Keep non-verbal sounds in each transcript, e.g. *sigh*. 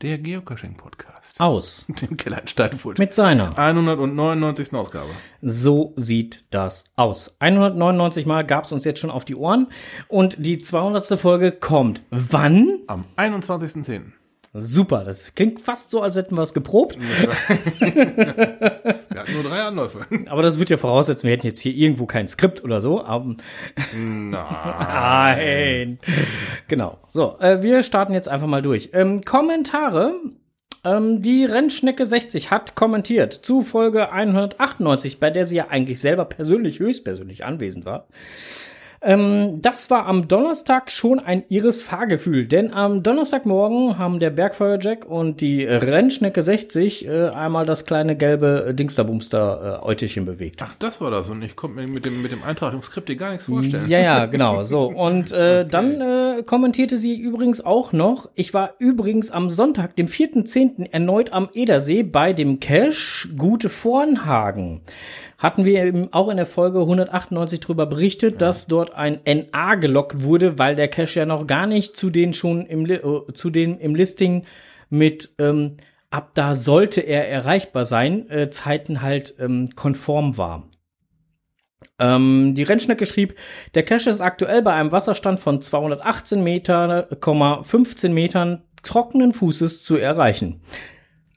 Der Geocaching-Podcast. Aus. *laughs* Dem Keller in Steinfurt. Mit seiner. 199. Ausgabe. So sieht das aus. 199 Mal gab es uns jetzt schon auf die Ohren. Und die 200. Folge kommt wann? Am 21.10. Super, das klingt fast so, als hätten wir es geprobt. *laughs* wir hatten nur drei Anläufe. Aber das wird ja voraussetzen, wir hätten jetzt hier irgendwo kein Skript oder so. Aber Nein. Genau. So, äh, wir starten jetzt einfach mal durch. Ähm, Kommentare. Ähm, die Rennschnecke 60 hat kommentiert zu Folge 198, bei der sie ja eigentlich selber persönlich, höchstpersönlich anwesend war. Ähm, das war am Donnerstag schon ein irres Fahrgefühl, denn am Donnerstagmorgen haben der Bergfeuerjack und die Rennschnecke 60 äh, einmal das kleine gelbe Dingsterbumster äh, bewegt. Ach, das war das und ich konnte mir mit dem, mit dem Eintrag im Skript dir gar nichts vorstellen. Ja, ja, genau, *laughs* so. Und äh, okay. dann äh, kommentierte sie übrigens auch noch, ich war übrigens am Sonntag, dem 4.10. erneut am Edersee bei dem Cache Gute Vornhagen hatten wir eben auch in der Folge 198 darüber berichtet, ja. dass dort ein NA gelockt wurde, weil der Cache ja noch gar nicht zu den schon im, äh, zu den im Listing mit ähm, ab da sollte er erreichbar sein, äh, Zeiten halt ähm, konform war. Ähm, die Rennschnecke schrieb, der Cache ist aktuell bei einem Wasserstand von 218 Metern, 15 Metern trockenen Fußes zu erreichen.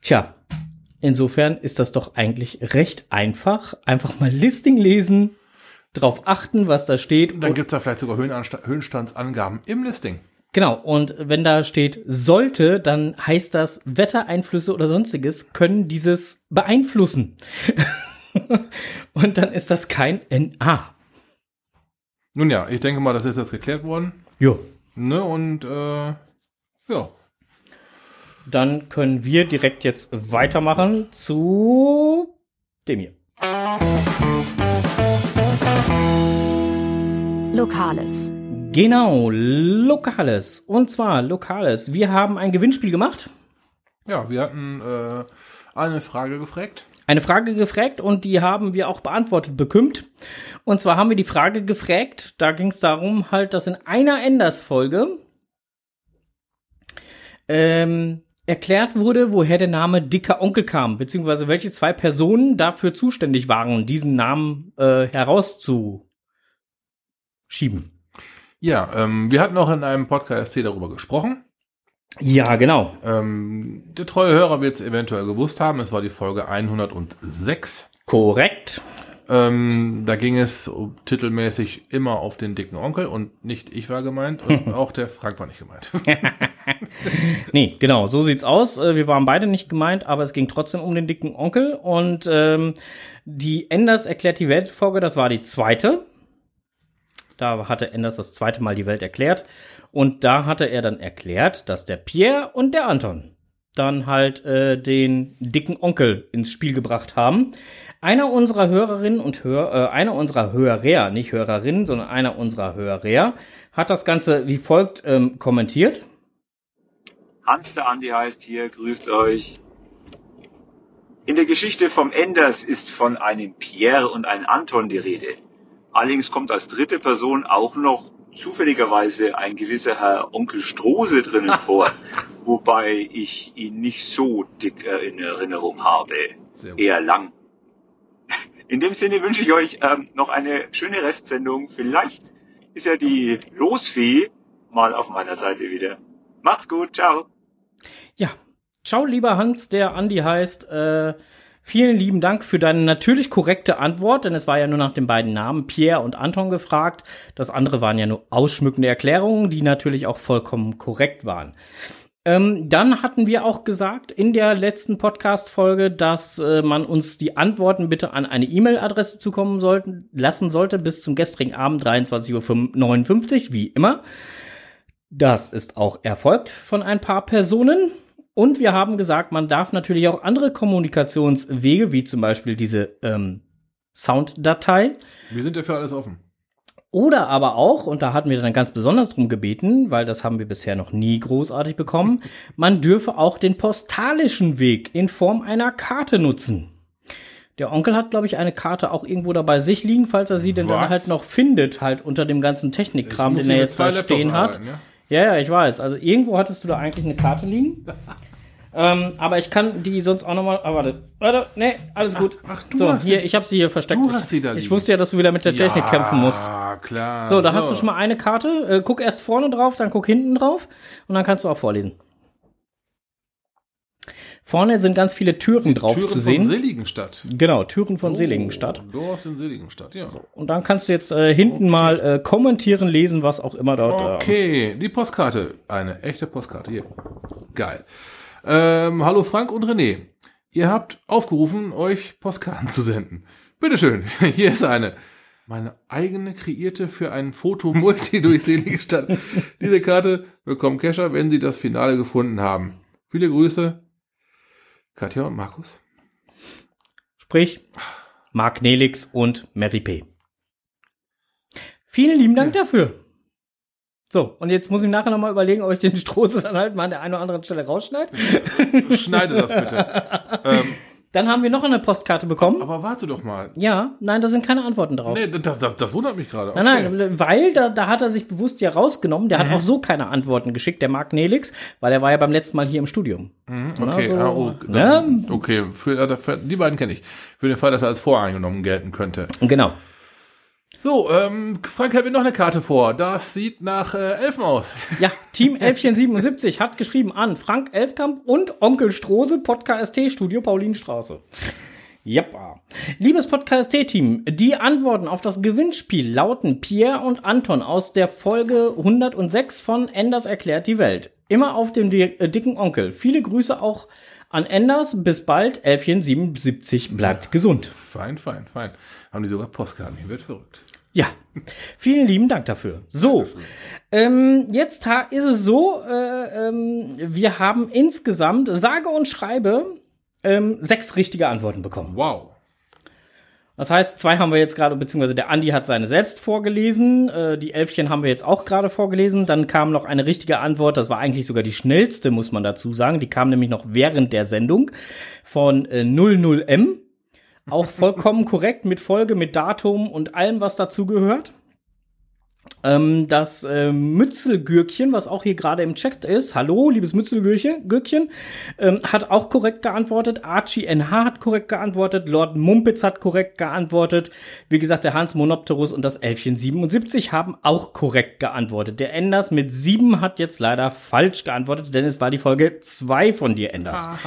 Tja, Insofern ist das doch eigentlich recht einfach. Einfach mal Listing lesen, drauf achten, was da steht. Dann gibt es da vielleicht sogar Höhenstandsangaben im Listing. Genau, und wenn da steht sollte, dann heißt das, Wettereinflüsse oder sonstiges können dieses beeinflussen. *laughs* und dann ist das kein NA. Nun ja, ich denke mal, das ist jetzt geklärt worden. Jo. Ne, und äh, ja, dann können wir direkt jetzt weitermachen zu dem hier. Lokales. Genau, Lokales. Und zwar Lokales. Wir haben ein Gewinnspiel gemacht. Ja, wir hatten äh, eine Frage gefragt. Eine Frage gefragt und die haben wir auch beantwortet bekümmt. Und zwar haben wir die Frage gefragt, da ging es darum halt, dass in einer Enders-Folge ähm, erklärt wurde, woher der Name Dicker Onkel kam, beziehungsweise welche zwei Personen dafür zuständig waren, diesen Namen äh, herauszuschieben. Ja, ähm, wir hatten auch in einem Podcast hier darüber gesprochen. Ja, genau. Ähm, der treue Hörer wird es eventuell gewusst haben, es war die Folge 106. Korrekt. Ähm, da ging es titelmäßig immer auf den dicken Onkel und nicht ich war gemeint und *laughs* auch der Frank war nicht gemeint. *laughs* nee, genau, so sieht's aus. Äh, wir waren beide nicht gemeint, aber es ging trotzdem um den dicken Onkel und ähm, die Enders erklärt die Weltfolge, das war die zweite. Da hatte Enders das zweite Mal die Welt erklärt und da hatte er dann erklärt, dass der Pierre und der Anton dann halt äh, den dicken Onkel ins Spiel gebracht haben. Einer unserer Hörerinnen und Hör, äh, einer unserer Hörer, nicht Hörerinnen, sondern einer unserer Hörer, hat das Ganze wie folgt ähm, kommentiert. Hans der Andi heißt hier, grüßt euch. In der Geschichte vom Enders ist von einem Pierre und einem Anton die Rede. Allerdings kommt als dritte Person auch noch zufälligerweise ein gewisser Herr Onkel Strose drinnen *laughs* vor, wobei ich ihn nicht so dick in Erinnerung habe. Eher lang. In dem Sinne wünsche ich euch ähm, noch eine schöne Restsendung. Vielleicht ist ja die Losfee mal auf meiner Seite wieder. Macht's gut, ciao. Ja, ciao, lieber Hans, der Andi heißt. Äh, vielen lieben Dank für deine natürlich korrekte Antwort, denn es war ja nur nach den beiden Namen Pierre und Anton gefragt. Das andere waren ja nur ausschmückende Erklärungen, die natürlich auch vollkommen korrekt waren. Ähm, dann hatten wir auch gesagt in der letzten Podcast-Folge, dass äh, man uns die Antworten bitte an eine E-Mail-Adresse zukommen sollten, lassen sollte bis zum gestrigen Abend 23.59 Uhr, wie immer. Das ist auch erfolgt von ein paar Personen. Und wir haben gesagt, man darf natürlich auch andere Kommunikationswege, wie zum Beispiel diese ähm, Sounddatei. Wir sind ja für alles offen. Oder aber auch, und da hatten wir dann ganz besonders drum gebeten, weil das haben wir bisher noch nie großartig bekommen, *laughs* man dürfe auch den postalischen Weg in Form einer Karte nutzen. Der Onkel hat, glaube ich, eine Karte auch irgendwo dabei sich liegen, falls er sie denn dann halt noch findet, halt unter dem ganzen Technikkram, den er jetzt da stehen hat. Ja? Ja, ja, ich weiß. Also irgendwo hattest du da eigentlich eine Karte liegen. *laughs* ähm, aber ich kann die sonst auch nochmal. Ah, warte. Warte, nee, alles gut. ach, du so, hast hier, sie- ich habe sie hier versteckt. du ich, hast sie da ich liegen. wusste ja, dass du wieder mit der Technik kämpfen musst. Ja, klar. So, da hast du schon mal eine Karte. Äh, guck erst vorne drauf, dann guck hinten drauf und dann kannst du auch vorlesen. Vorne sind ganz viele Türen drauf Türen zu von sehen. Seligenstadt. Genau, Türen von Oh, Seligenstadt. Dorf in Seligenstadt, ja. Und dann kannst du jetzt äh, hinten mal äh, kommentieren, lesen, was auch immer dort. Okay, die Postkarte. Eine echte Postkarte hier. Geil. Ähm, hallo Frank und René. Ihr habt aufgerufen, euch Postkarten *laughs* zu senden. Bitteschön, *laughs* hier ist eine. Meine eigene kreierte für ein Foto *laughs* Multi durch Seligenstadt. Diese Karte bekommt Kescher, wenn sie das Finale gefunden haben. Viele Grüße, Katja und Markus. Sprich, Mark Nelix und Mary P. Vielen lieben Dank dafür. So, und jetzt muss ich nachher nochmal überlegen, ob ich den Strohse dann halt mal an der einen oder anderen Stelle rausschneide. Schneide das bitte. *laughs* ähm, Dann haben wir noch eine Postkarte bekommen. aber warte doch mal. Ja, nein, da sind keine Antworten drauf. Nee, das, das, das wundert mich gerade. Nein, Okay. nein, weil da, da hat er sich bewusst ja rausgenommen. Der hat auch so keine Antworten geschickt, der Mark Nelix, weil er war ja beim letzten Mal hier im Studium. Mhm, Okay, so, ah, oh, ne? okay für, also für, die beiden kenne ich. Für den Fall, dass er als voreingenommen gelten könnte. Genau. So, ähm, Frank hält mir noch eine Karte vor. Das sieht nach äh, Elfen aus. Ja, Team Elfchen77 hat geschrieben an Frank Elskamp und Onkel Strose, Podcast Studio Paulinstraße. Jappa. Liebes Podcast-Team, die Antworten auf das Gewinnspiel lauten Pierre und Anton aus der Folge 106 von Enders erklärt die Welt. Immer auf dem äh, dicken Onkel. Viele Grüße auch an Enders. Bis bald. Elfchen77 bleibt gesund. Fein, fein, fein. Haben die sogar Postkarten. Hier wird verrückt. Ja, vielen lieben Dank dafür. So, ähm, jetzt ist es so, äh, ähm, wir haben insgesamt, sage und schreibe, ähm, sechs richtige Antworten bekommen. Wow. Das heißt, zwei haben wir jetzt gerade, beziehungsweise der Andi hat seine selbst vorgelesen, äh, die Elfchen haben wir jetzt auch gerade vorgelesen, dann kam noch eine richtige Antwort, das war eigentlich sogar die schnellste, muss man dazu sagen, die kam nämlich noch während der Sendung von äh, 00M. Auch vollkommen korrekt mit Folge, mit Datum und allem, was dazu gehört. Ähm, das äh, Mützelgürkchen, was auch hier gerade im Chat ist, hallo, liebes Mützelgürkchen, Gürkchen, ähm, hat auch korrekt geantwortet. Archie NH hat korrekt geantwortet. Lord Mumpitz hat korrekt geantwortet. Wie gesagt, der Hans Monopterus und das Elfchen 77 haben auch korrekt geantwortet. Der Enders mit 7 hat jetzt leider falsch geantwortet, denn es war die Folge 2 von dir, Enders. *laughs*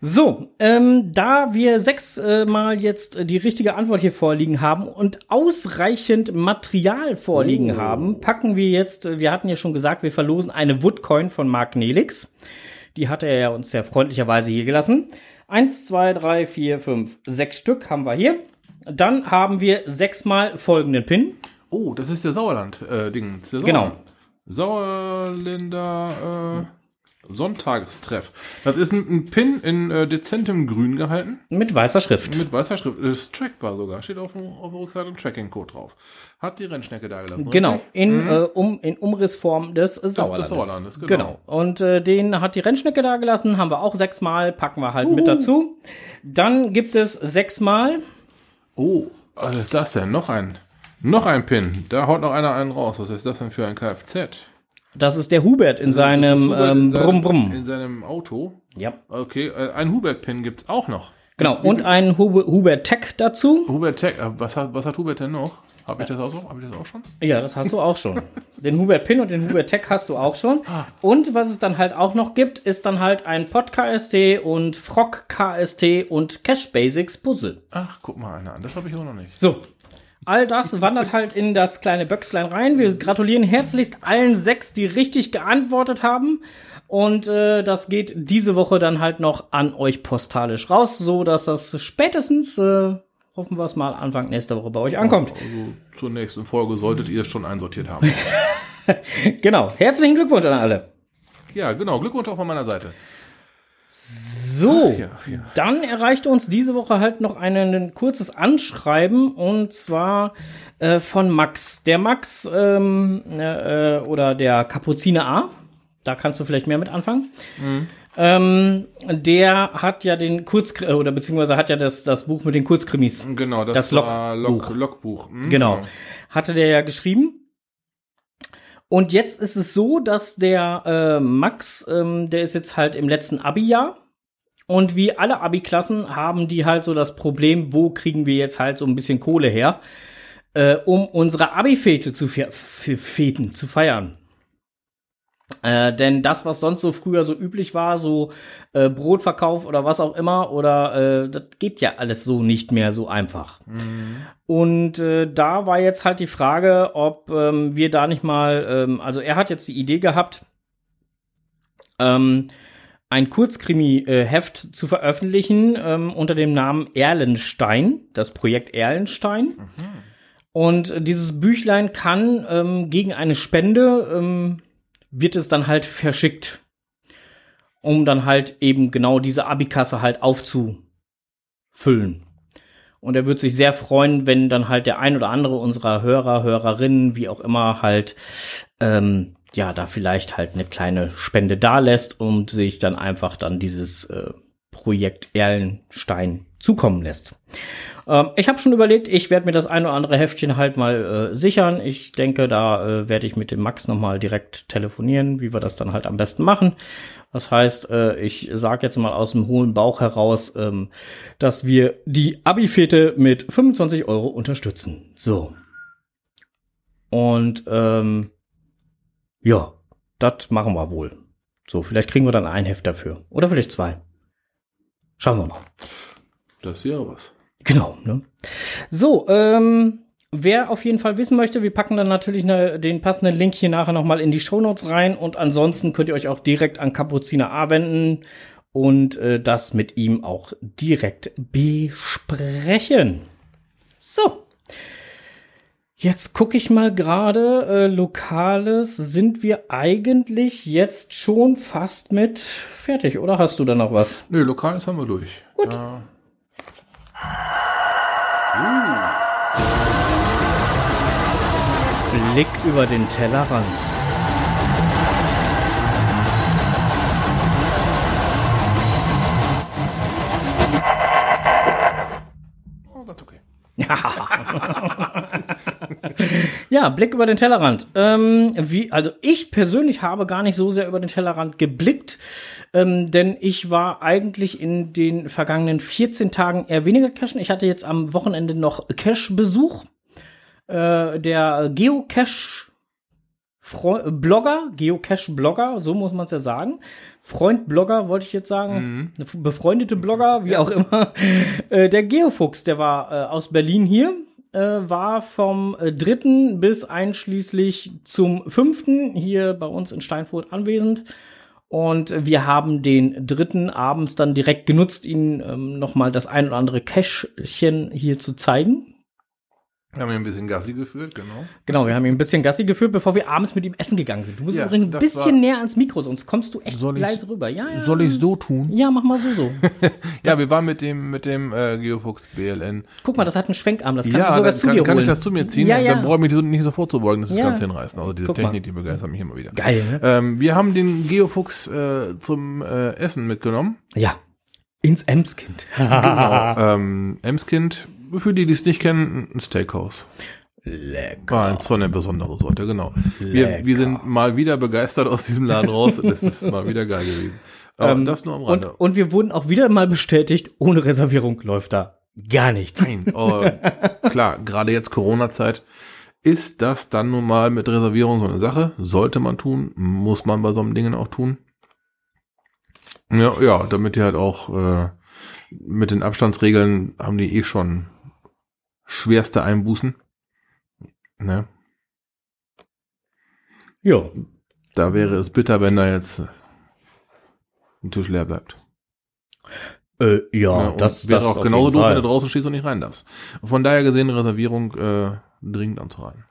So, ähm, da wir sechs äh, jetzt äh, die richtige Antwort hier vorliegen haben und ausreichend Material vorliegen haben, packen wir jetzt, äh, wir hatten ja schon gesagt, wir verlosen eine Woodcoin von Mark Nelix. Die hat er ja uns sehr freundlicherweise hier gelassen. Eins, zwei, drei, vier, fünf, sechs Stück haben wir hier. Dann haben wir sechsmal folgenden Pin. Oh, das ist der Sauerland-Ding. der Genau. Sauerländer äh, Sonntagstreff. Das ist ein, ein Pin in äh, dezentem Grün gehalten. Mit weißer Schrift. Mit weißer Schrift. Ist trackbar sogar. Steht auf, auf der Rückseite ein Tracking-Code drauf. Hat die Rennschnecke da gelassen. Genau, richtig? in, äh, um, in Umrissform des Sauerlandes. Sauerlandes, genau. genau. Und äh, den hat die Rennschnecke da gelassen, haben wir auch sechsmal, packen wir halt mit dazu. Dann gibt es sechsmal, Oh, was ist das denn? Noch ein. Noch ein Pin. Da haut noch einer einen raus. Was ist das denn für ein Kfz? Das ist der Hubert in seinem ist Hubert ähm, in seinem- Brumm Brumm. In seinem Auto. Ja, Okay, äh, ein Hubert-Pin gibt's auch noch. genau. Und ein Hube, Hubert Tech dazu. Hubert Tech, äh, was hat, was hat Hubert denn noch? Habe ich das auch so? Habe ich das auch schon? Ja, das hast du auch schon. *laughs* Den Hubert Pin und den Hubert Tech hast du auch schon. Und was es dann halt auch noch gibt, ist dann halt ein Pod KST und Frog KST und Cash Basics Puzzle. Ach, guck mal einer an. Das habe ich auch noch nicht. So. All das wandert halt in das kleine Böckslein rein. Wir gratulieren herzlichst allen sechs, die richtig geantwortet haben. Und äh, das geht diese Woche dann halt noch an euch postalisch raus, so dass das spätestens, äh, hoffen wir es mal, Anfang nächster Woche bei euch ankommt. Also zur nächsten Folge solltet ihr es schon einsortiert haben. *laughs* Genau. Herzlichen Glückwunsch an alle. ja, genau. Glückwunsch auch von meiner Seite. So, ja, ja. dann erreichte uns diese Woche halt noch ein, ein kurzes Anschreiben und zwar äh, von Max. Der Max ähm, äh, oder der Kapuziner A, da kannst du vielleicht mehr mit anfangen. Ähm, der hat ja den Kurz oder beziehungsweise hat ja das, das Buch mit den Kurzkrimis. Genau, das, Das Logbuch. Log, Logbuch. Mhm, Genau. Hatte der ja geschrieben. Und jetzt ist es so, dass der äh, Max, ähm, der ist jetzt halt im letzten Abi-Jahr. Und wie alle Abi-Klassen haben die halt so das Problem, wo kriegen wir jetzt halt so ein bisschen Kohle her, äh, um unsere Abi-Fete zu, feten, zu feiern. Äh, denn das, was sonst so früher so üblich war, so äh, Brotverkauf oder was auch immer, oder äh, das geht ja alles so nicht mehr so einfach. Mhm. Und äh, da war jetzt halt die Frage, ob ähm, wir da nicht mal, ähm, also er hat jetzt die Idee gehabt, ähm, ein Kurzkrimi-Heft zu veröffentlichen ähm, unter dem Namen Erlenstein, das Projekt Erlenstein. Mhm. Und dieses Büchlein kann ähm, gegen eine Spende ähm, wird es dann halt verschickt, um dann halt eben genau diese Abikasse halt aufzufüllen. Und er wird sich sehr freuen, wenn dann halt der ein oder andere unserer Hörer, Hörerinnen, wie auch immer, halt, ähm, ja, da vielleicht halt eine kleine Spende da lässt und sich dann einfach dann dieses äh, Projekt Erlenstein zukommen lässt. Ähm, ich habe schon überlegt, ich werde mir das ein oder andere Heftchen halt mal äh, sichern. Ich denke, da äh, werde ich mit dem Max nochmal direkt telefonieren, wie wir das dann halt am besten machen. Das heißt, äh, ich sage jetzt mal aus dem hohen Bauch heraus, ähm, dass wir die Abi-Fete mit 25 Euro unterstützen. So. Und ähm, ja, das machen wir wohl. So, vielleicht kriegen wir dann ein Heft dafür. Oder vielleicht zwei. Schauen wir mal. Das wäre was. Genau. Ne? So, ähm, wer auf jeden Fall wissen möchte, wir packen dann natürlich ne, den passenden Link hier nachher nochmal in die Shownotes rein und ansonsten könnt ihr euch auch direkt an Kapuziner A wenden und äh, das mit ihm auch direkt besprechen. So. Jetzt gucke ich mal gerade, äh, Lokales sind wir eigentlich jetzt schon fast mit fertig, oder hast du da noch was? Nö, Lokales haben wir durch. Gut. Ja. Blick über den Tellerrand. Oh, das okay. *laughs* ja, Blick über den Tellerrand. Ähm, wie, also ich persönlich habe gar nicht so sehr über den Tellerrand geblickt, ähm, denn ich war eigentlich in den vergangenen 14 Tagen eher weniger cashen. Ich hatte jetzt am Wochenende noch Cash-Besuch. Äh, der Geocache Blogger, Geocache-Blogger, so muss man es ja sagen. Freund-Blogger, wollte ich jetzt sagen. Mhm. Befreundete Blogger, wie auch immer. *laughs* Äh, der Geofuchs, der war äh, aus Berlin hier äh, war vom äh, dritten bis einschließlich zum fünften hier bei uns in Steinfurt anwesend. Und wir haben den dritten abends dann direkt genutzt, ihn ähm, nochmal das ein oder andere Cashchen hier zu zeigen. Wir haben ihn ein bisschen Gassi geführt, genau. Genau, wir haben ihn ein bisschen Gassi geführt, bevor wir abends mit ihm essen gegangen sind. Du musst ja, übrigens ein bisschen näher ans Mikro, sonst kommst du echt leise rüber. Ja, ja. Soll ich so tun? Ja, mach mal so so. *laughs* ja, wir waren mit dem mit dem äh, Geofuchs BLN. Guck mal, das hat einen Schwenkarm, das kannst ja, du sogar zu kann, dir holen. kann ich das zu mir ziehen? Ja, ja. Dann brauche ich mich nicht so vorzubeugen, dass das Ganze hinreißen. Also diese Guck Technik, mal. die begeistert mich immer wieder. Geil, ne? Ähm, wir haben den Geofuchs äh, zum äh, Essen mitgenommen. Ja. Ins Emskind. *laughs* genau. Ähm, Emskind, für die, die es nicht kennen, ein Steakhouse. Lecker. War eins von der besonderen Sorte, genau. Wir, wir sind mal wieder begeistert aus diesem Laden raus und *laughs* es ist mal wieder geil gewesen. Aber ähm, das nur am Rande. Und, und wir wurden auch wieder mal bestätigt, ohne Reservierung läuft da gar nichts. Nein, oh, klar, gerade jetzt Corona-Zeit ist das dann nun mal mit Reservierung so eine Sache. Sollte man tun, muss man bei so einem Dingen auch tun. Ja, ja, damit die halt auch äh, mit den Abstandsregeln haben die eh schon schwerste Einbußen. Ne? Ja. Da wäre es bitter, wenn da jetzt ein Tisch leer bleibt. Äh, ja, ja das wäre das auch genauso doof, wenn du draußen stehst und nicht rein darfst. Von daher gesehen, Reservierung äh, dringend anzuraten.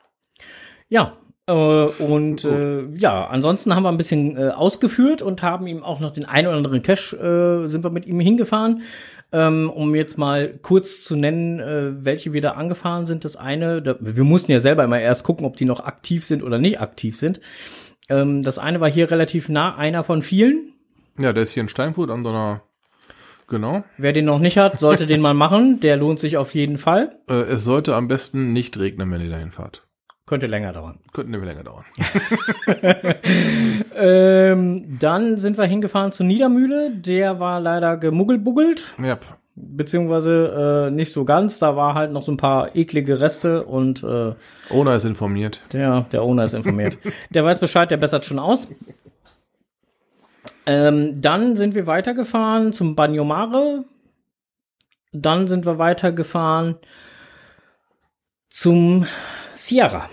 Ja, äh, und äh, ja, ansonsten haben wir ein bisschen äh, ausgeführt und haben ihm auch noch den einen oder anderen Cash, äh, sind wir mit ihm hingefahren. Ähm, um jetzt mal kurz zu nennen, äh, welche wir da angefahren sind. Das eine, da, wir mussten ja selber immer erst gucken, ob die noch aktiv sind oder nicht aktiv sind. Ähm, das eine war hier relativ nah, einer von vielen. Ja, der ist hier in Steinfurt an so einer Genau. Wer den noch nicht hat, sollte den mal machen. Der lohnt sich auf jeden Fall. Äh, es sollte am besten nicht regnen, wenn ihr dahin fahrt. Könnte länger dauern. Könnte länger dauern. *laughs* Ähm, dann sind wir hingefahren zur Niedermühle. Der war leider gemuggelbuggelt, Ja. beziehungsweise äh, nicht so ganz. Da war halt noch so ein paar eklige Reste und äh, Owner ist informiert. der, der Owner ist informiert. *laughs* der weiß Bescheid, der bessert schon aus. Ähm, dann sind wir weitergefahren zum Bagno Mare. Dann sind wir weitergefahren zum Sierra.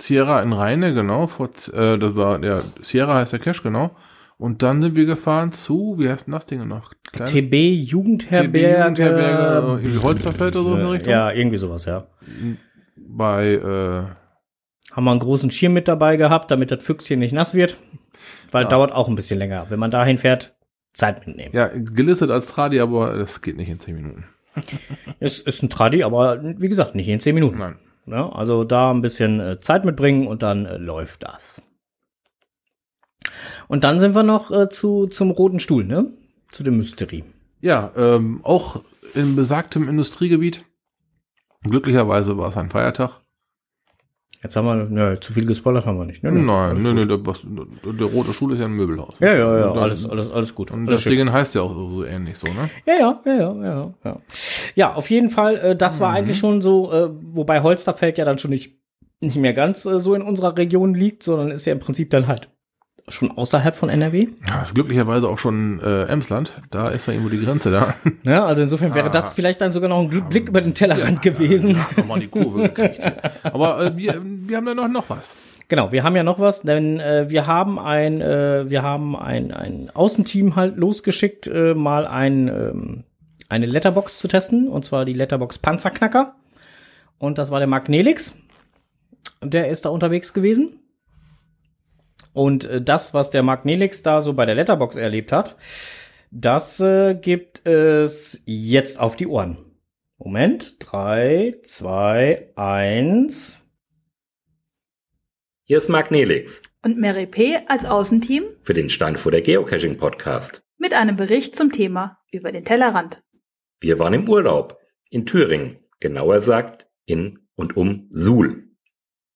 Sierra in Rheine, genau. Vor, äh, das war der Sierra heißt der Cache, genau. Und dann sind wir gefahren zu, wie heißt denn das Ding noch? Kleines TB Jugendherberge. Jugendherberge, irgendwie Holzerfeld oder so in der Äh, Richtung. Ja, irgendwie sowas, ja. Bei, äh, Haben wir einen großen Schirm mit dabei gehabt, damit das Füchschen nicht nass wird. Weil Ja. dauert auch ein bisschen länger. Wenn man dahin fährt, Zeit mitnehmen. ja, gelistet als Tradi, aber das geht nicht in 10 Minuten. *laughs* Es ist ein Tradi, aber wie gesagt, nicht in 10 Minuten. Nein. Ja, also da ein bisschen äh, Zeit mitbringen und dann äh, läuft das. Und dann sind wir noch äh, zu, zum Roten Stuhl, ne? Zu dem Mystery. Ja, ähm, auch in besagtem Industriegebiet. Glücklicherweise war es ein Feiertag. Jetzt haben wir, ne, zu viel gespoilert haben wir nicht. Ne, ne, Nein, gut. nee, der, der rote Stuhl ist ja ein Möbelhaus. Ja, ja, ja, Und, alles, alles, alles gut. Und alles das. Ding heißt ja auch so, ähnlich so, ne? Ja, ja, ja, ja, ja, ja. Auf jeden Fall, äh, das war eigentlich schon so, äh, wobei Holsterfeld ja dann schon nicht, nicht mehr ganz äh, so in unserer Region liegt, sondern ist ja im Prinzip dann halt schon außerhalb von NRW. Ja, ist glücklicherweise auch schon äh, Emsland. Da ist ja irgendwo die Grenze da. Ja, also insofern wäre das vielleicht dann sogar noch ein Blick über den Tellerrand gewesen. Ja, nochmal die Kurve gekriegt. *laughs* Aber äh, wir, wir haben da noch, noch was. Genau, wir haben ja noch was, denn äh, wir haben ein, äh, wir haben ein, ein Außenteam halt losgeschickt, äh, mal ein, ähm, eine Letterbox zu testen, und zwar die Letterbox Panzerknacker. Und das war der Mark Nelix. Der ist da unterwegs gewesen. Und äh, das, was der Mark Nelix da so bei der Letterbox erlebt hat, das äh, gibt es jetzt auf die Ohren. Moment, drei, zwei, eins. Hier ist Marc Nelix und Mary P. als Außenteam für den Steinfurter Geocaching Podcast. mit einem Bericht zum Thema über den Tellerrand. Wir waren im Urlaub in Thüringen, genauer gesagt in und um Suhl.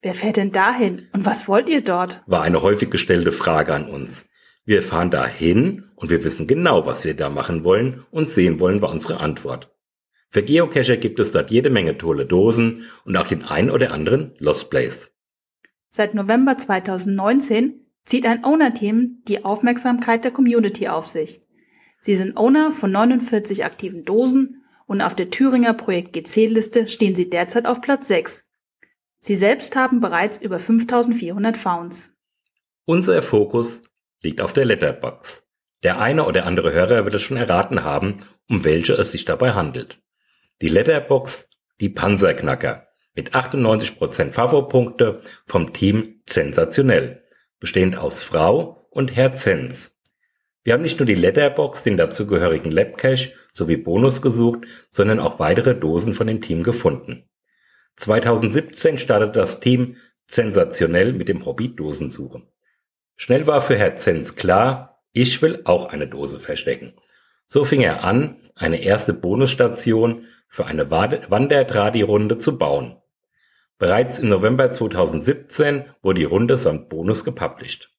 Wer fährt denn dahin und was wollt ihr dort? War eine häufig gestellte Frage an uns. Wir fahren dahin und wir wissen genau, was wir da machen wollen und sehen wollen, war unsere Antwort. Für Geocacher gibt es dort jede Menge tolle Dosen und auch den ein oder anderen Lost Place. Seit November 2019 zieht ein Owner-Team die Aufmerksamkeit der Community auf sich. Sie sind Owner von 49 aktiven Dosen und auf der Thüringer Projekt GC-Liste stehen sie derzeit auf Platz 6. Sie selbst haben bereits über 5400 Founds. Unser Fokus liegt auf der Letterbox. Der eine oder andere Hörer wird es schon erraten haben, um welche es sich dabei handelt. Die Letterbox, die Panzerknacker, mit 98% Favopunkte vom Team Sensationell, bestehend aus Frau und Herr Zenz. Wir haben nicht nur die Letterbox, den dazugehörigen Labcache sowie Bonus gesucht, sondern auch weitere Dosen von dem Team gefunden. 2017 startete das Team sensationell mit dem Hobby Dosensuche. Schnell war für Herr Zenz klar, ich will auch eine Dose verstecken. So fing er an, eine erste Bonusstation für eine Wandertradi-Runde zu bauen. Bereits im November 2017 wurde die Runde samt Bonus gepublished.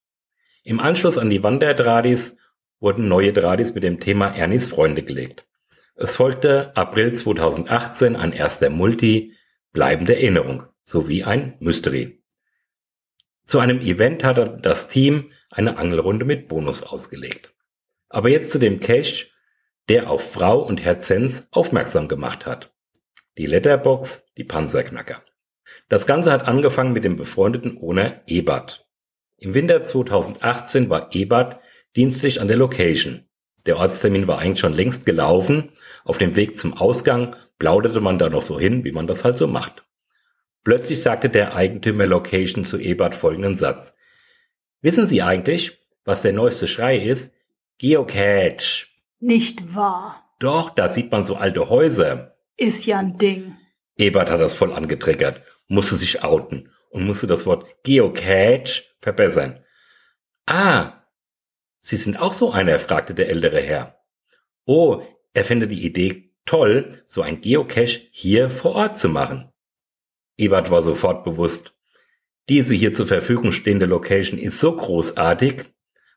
Im Anschluss an die Wandertradis wurden neue Tradis mit dem Thema Ernies Freunde gelegt. Es folgte April 2018 ein erster Multi, bleibende Erinnerung, sowie ein Mystery. Zu einem Event hatte das Team eine Angelrunde mit Bonus ausgelegt. Aber jetzt zu dem Cache, der auf Frau und Herr Zenz aufmerksam gemacht hat. Die Letterbox, die Panzerknacker. Das Ganze hat angefangen mit dem befreundeten Owner Ebert. Im Winter 2018 war Ebert dienstlich an der Location. Der Ortstermin war eigentlich schon längst gelaufen. Auf dem Weg zum Ausgang plauderte man da noch so hin, wie man das halt so macht. Plötzlich sagte der Eigentümer Location zu Ebert folgenden Satz. Wissen Sie eigentlich, was der neueste Schrei ist? Geocache. Nicht wahr? Doch, da sieht man so alte Häuser. Ist ja ein Ding. Ebert hat das voll angetriggert, musste sich outen und musste das Wort Geocache verbessern. Ah, Sie sind auch so einer, fragte der ältere Herr. Oh, er fände die Idee toll, so ein Geocache hier vor Ort zu machen. Ebert war sofort bewusst. Diese hier zur Verfügung stehende Location ist so großartig,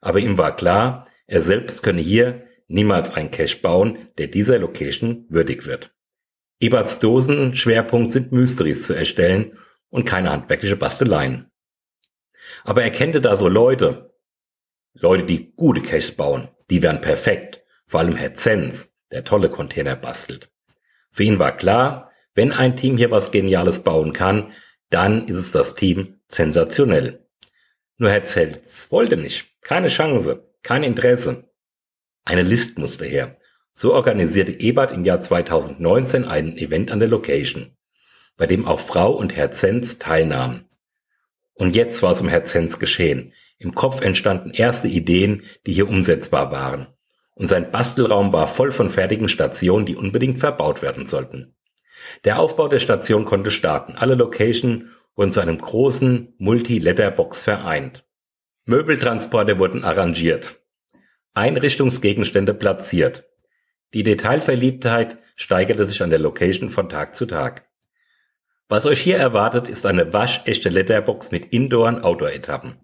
aber ihm war klar, er selbst könne hier niemals einen Cache bauen, der dieser Location würdig wird. Eberts Dosen Schwerpunkt sind Mysteries zu erstellen und keine handwerkliche Basteleien. Aber er kannte da so Leute, Leute, die gute Caches bauen, die wären perfekt, vor allem Herr Zenz, der tolle Container bastelt. Für ihn war klar, wenn ein Team hier was Geniales bauen kann, dann ist es das Team sensationell. Nur Herr Zenz wollte nicht, keine Chance, kein Interesse. Eine List musste her. So organisierte Ebert im Jahr 2019 ein Event an der Location, bei dem auch Frau und Herr Zenz teilnahmen. Und jetzt war es um Herr Zenz geschehen. Im Kopf entstanden erste Ideen, die hier umsetzbar waren. Und sein Bastelraum war voll von fertigen Stationen, die unbedingt verbaut werden sollten. Der Aufbau der Station konnte starten. Alle Location wurden zu einem großen Multi-Letterbox vereint. Möbeltransporte wurden arrangiert. Einrichtungsgegenstände platziert. Die Detailverliebtheit steigerte sich an der Location von Tag zu Tag. Was euch hier erwartet, ist eine waschechte Letterbox mit Indoor- und Outdoor-Etappen.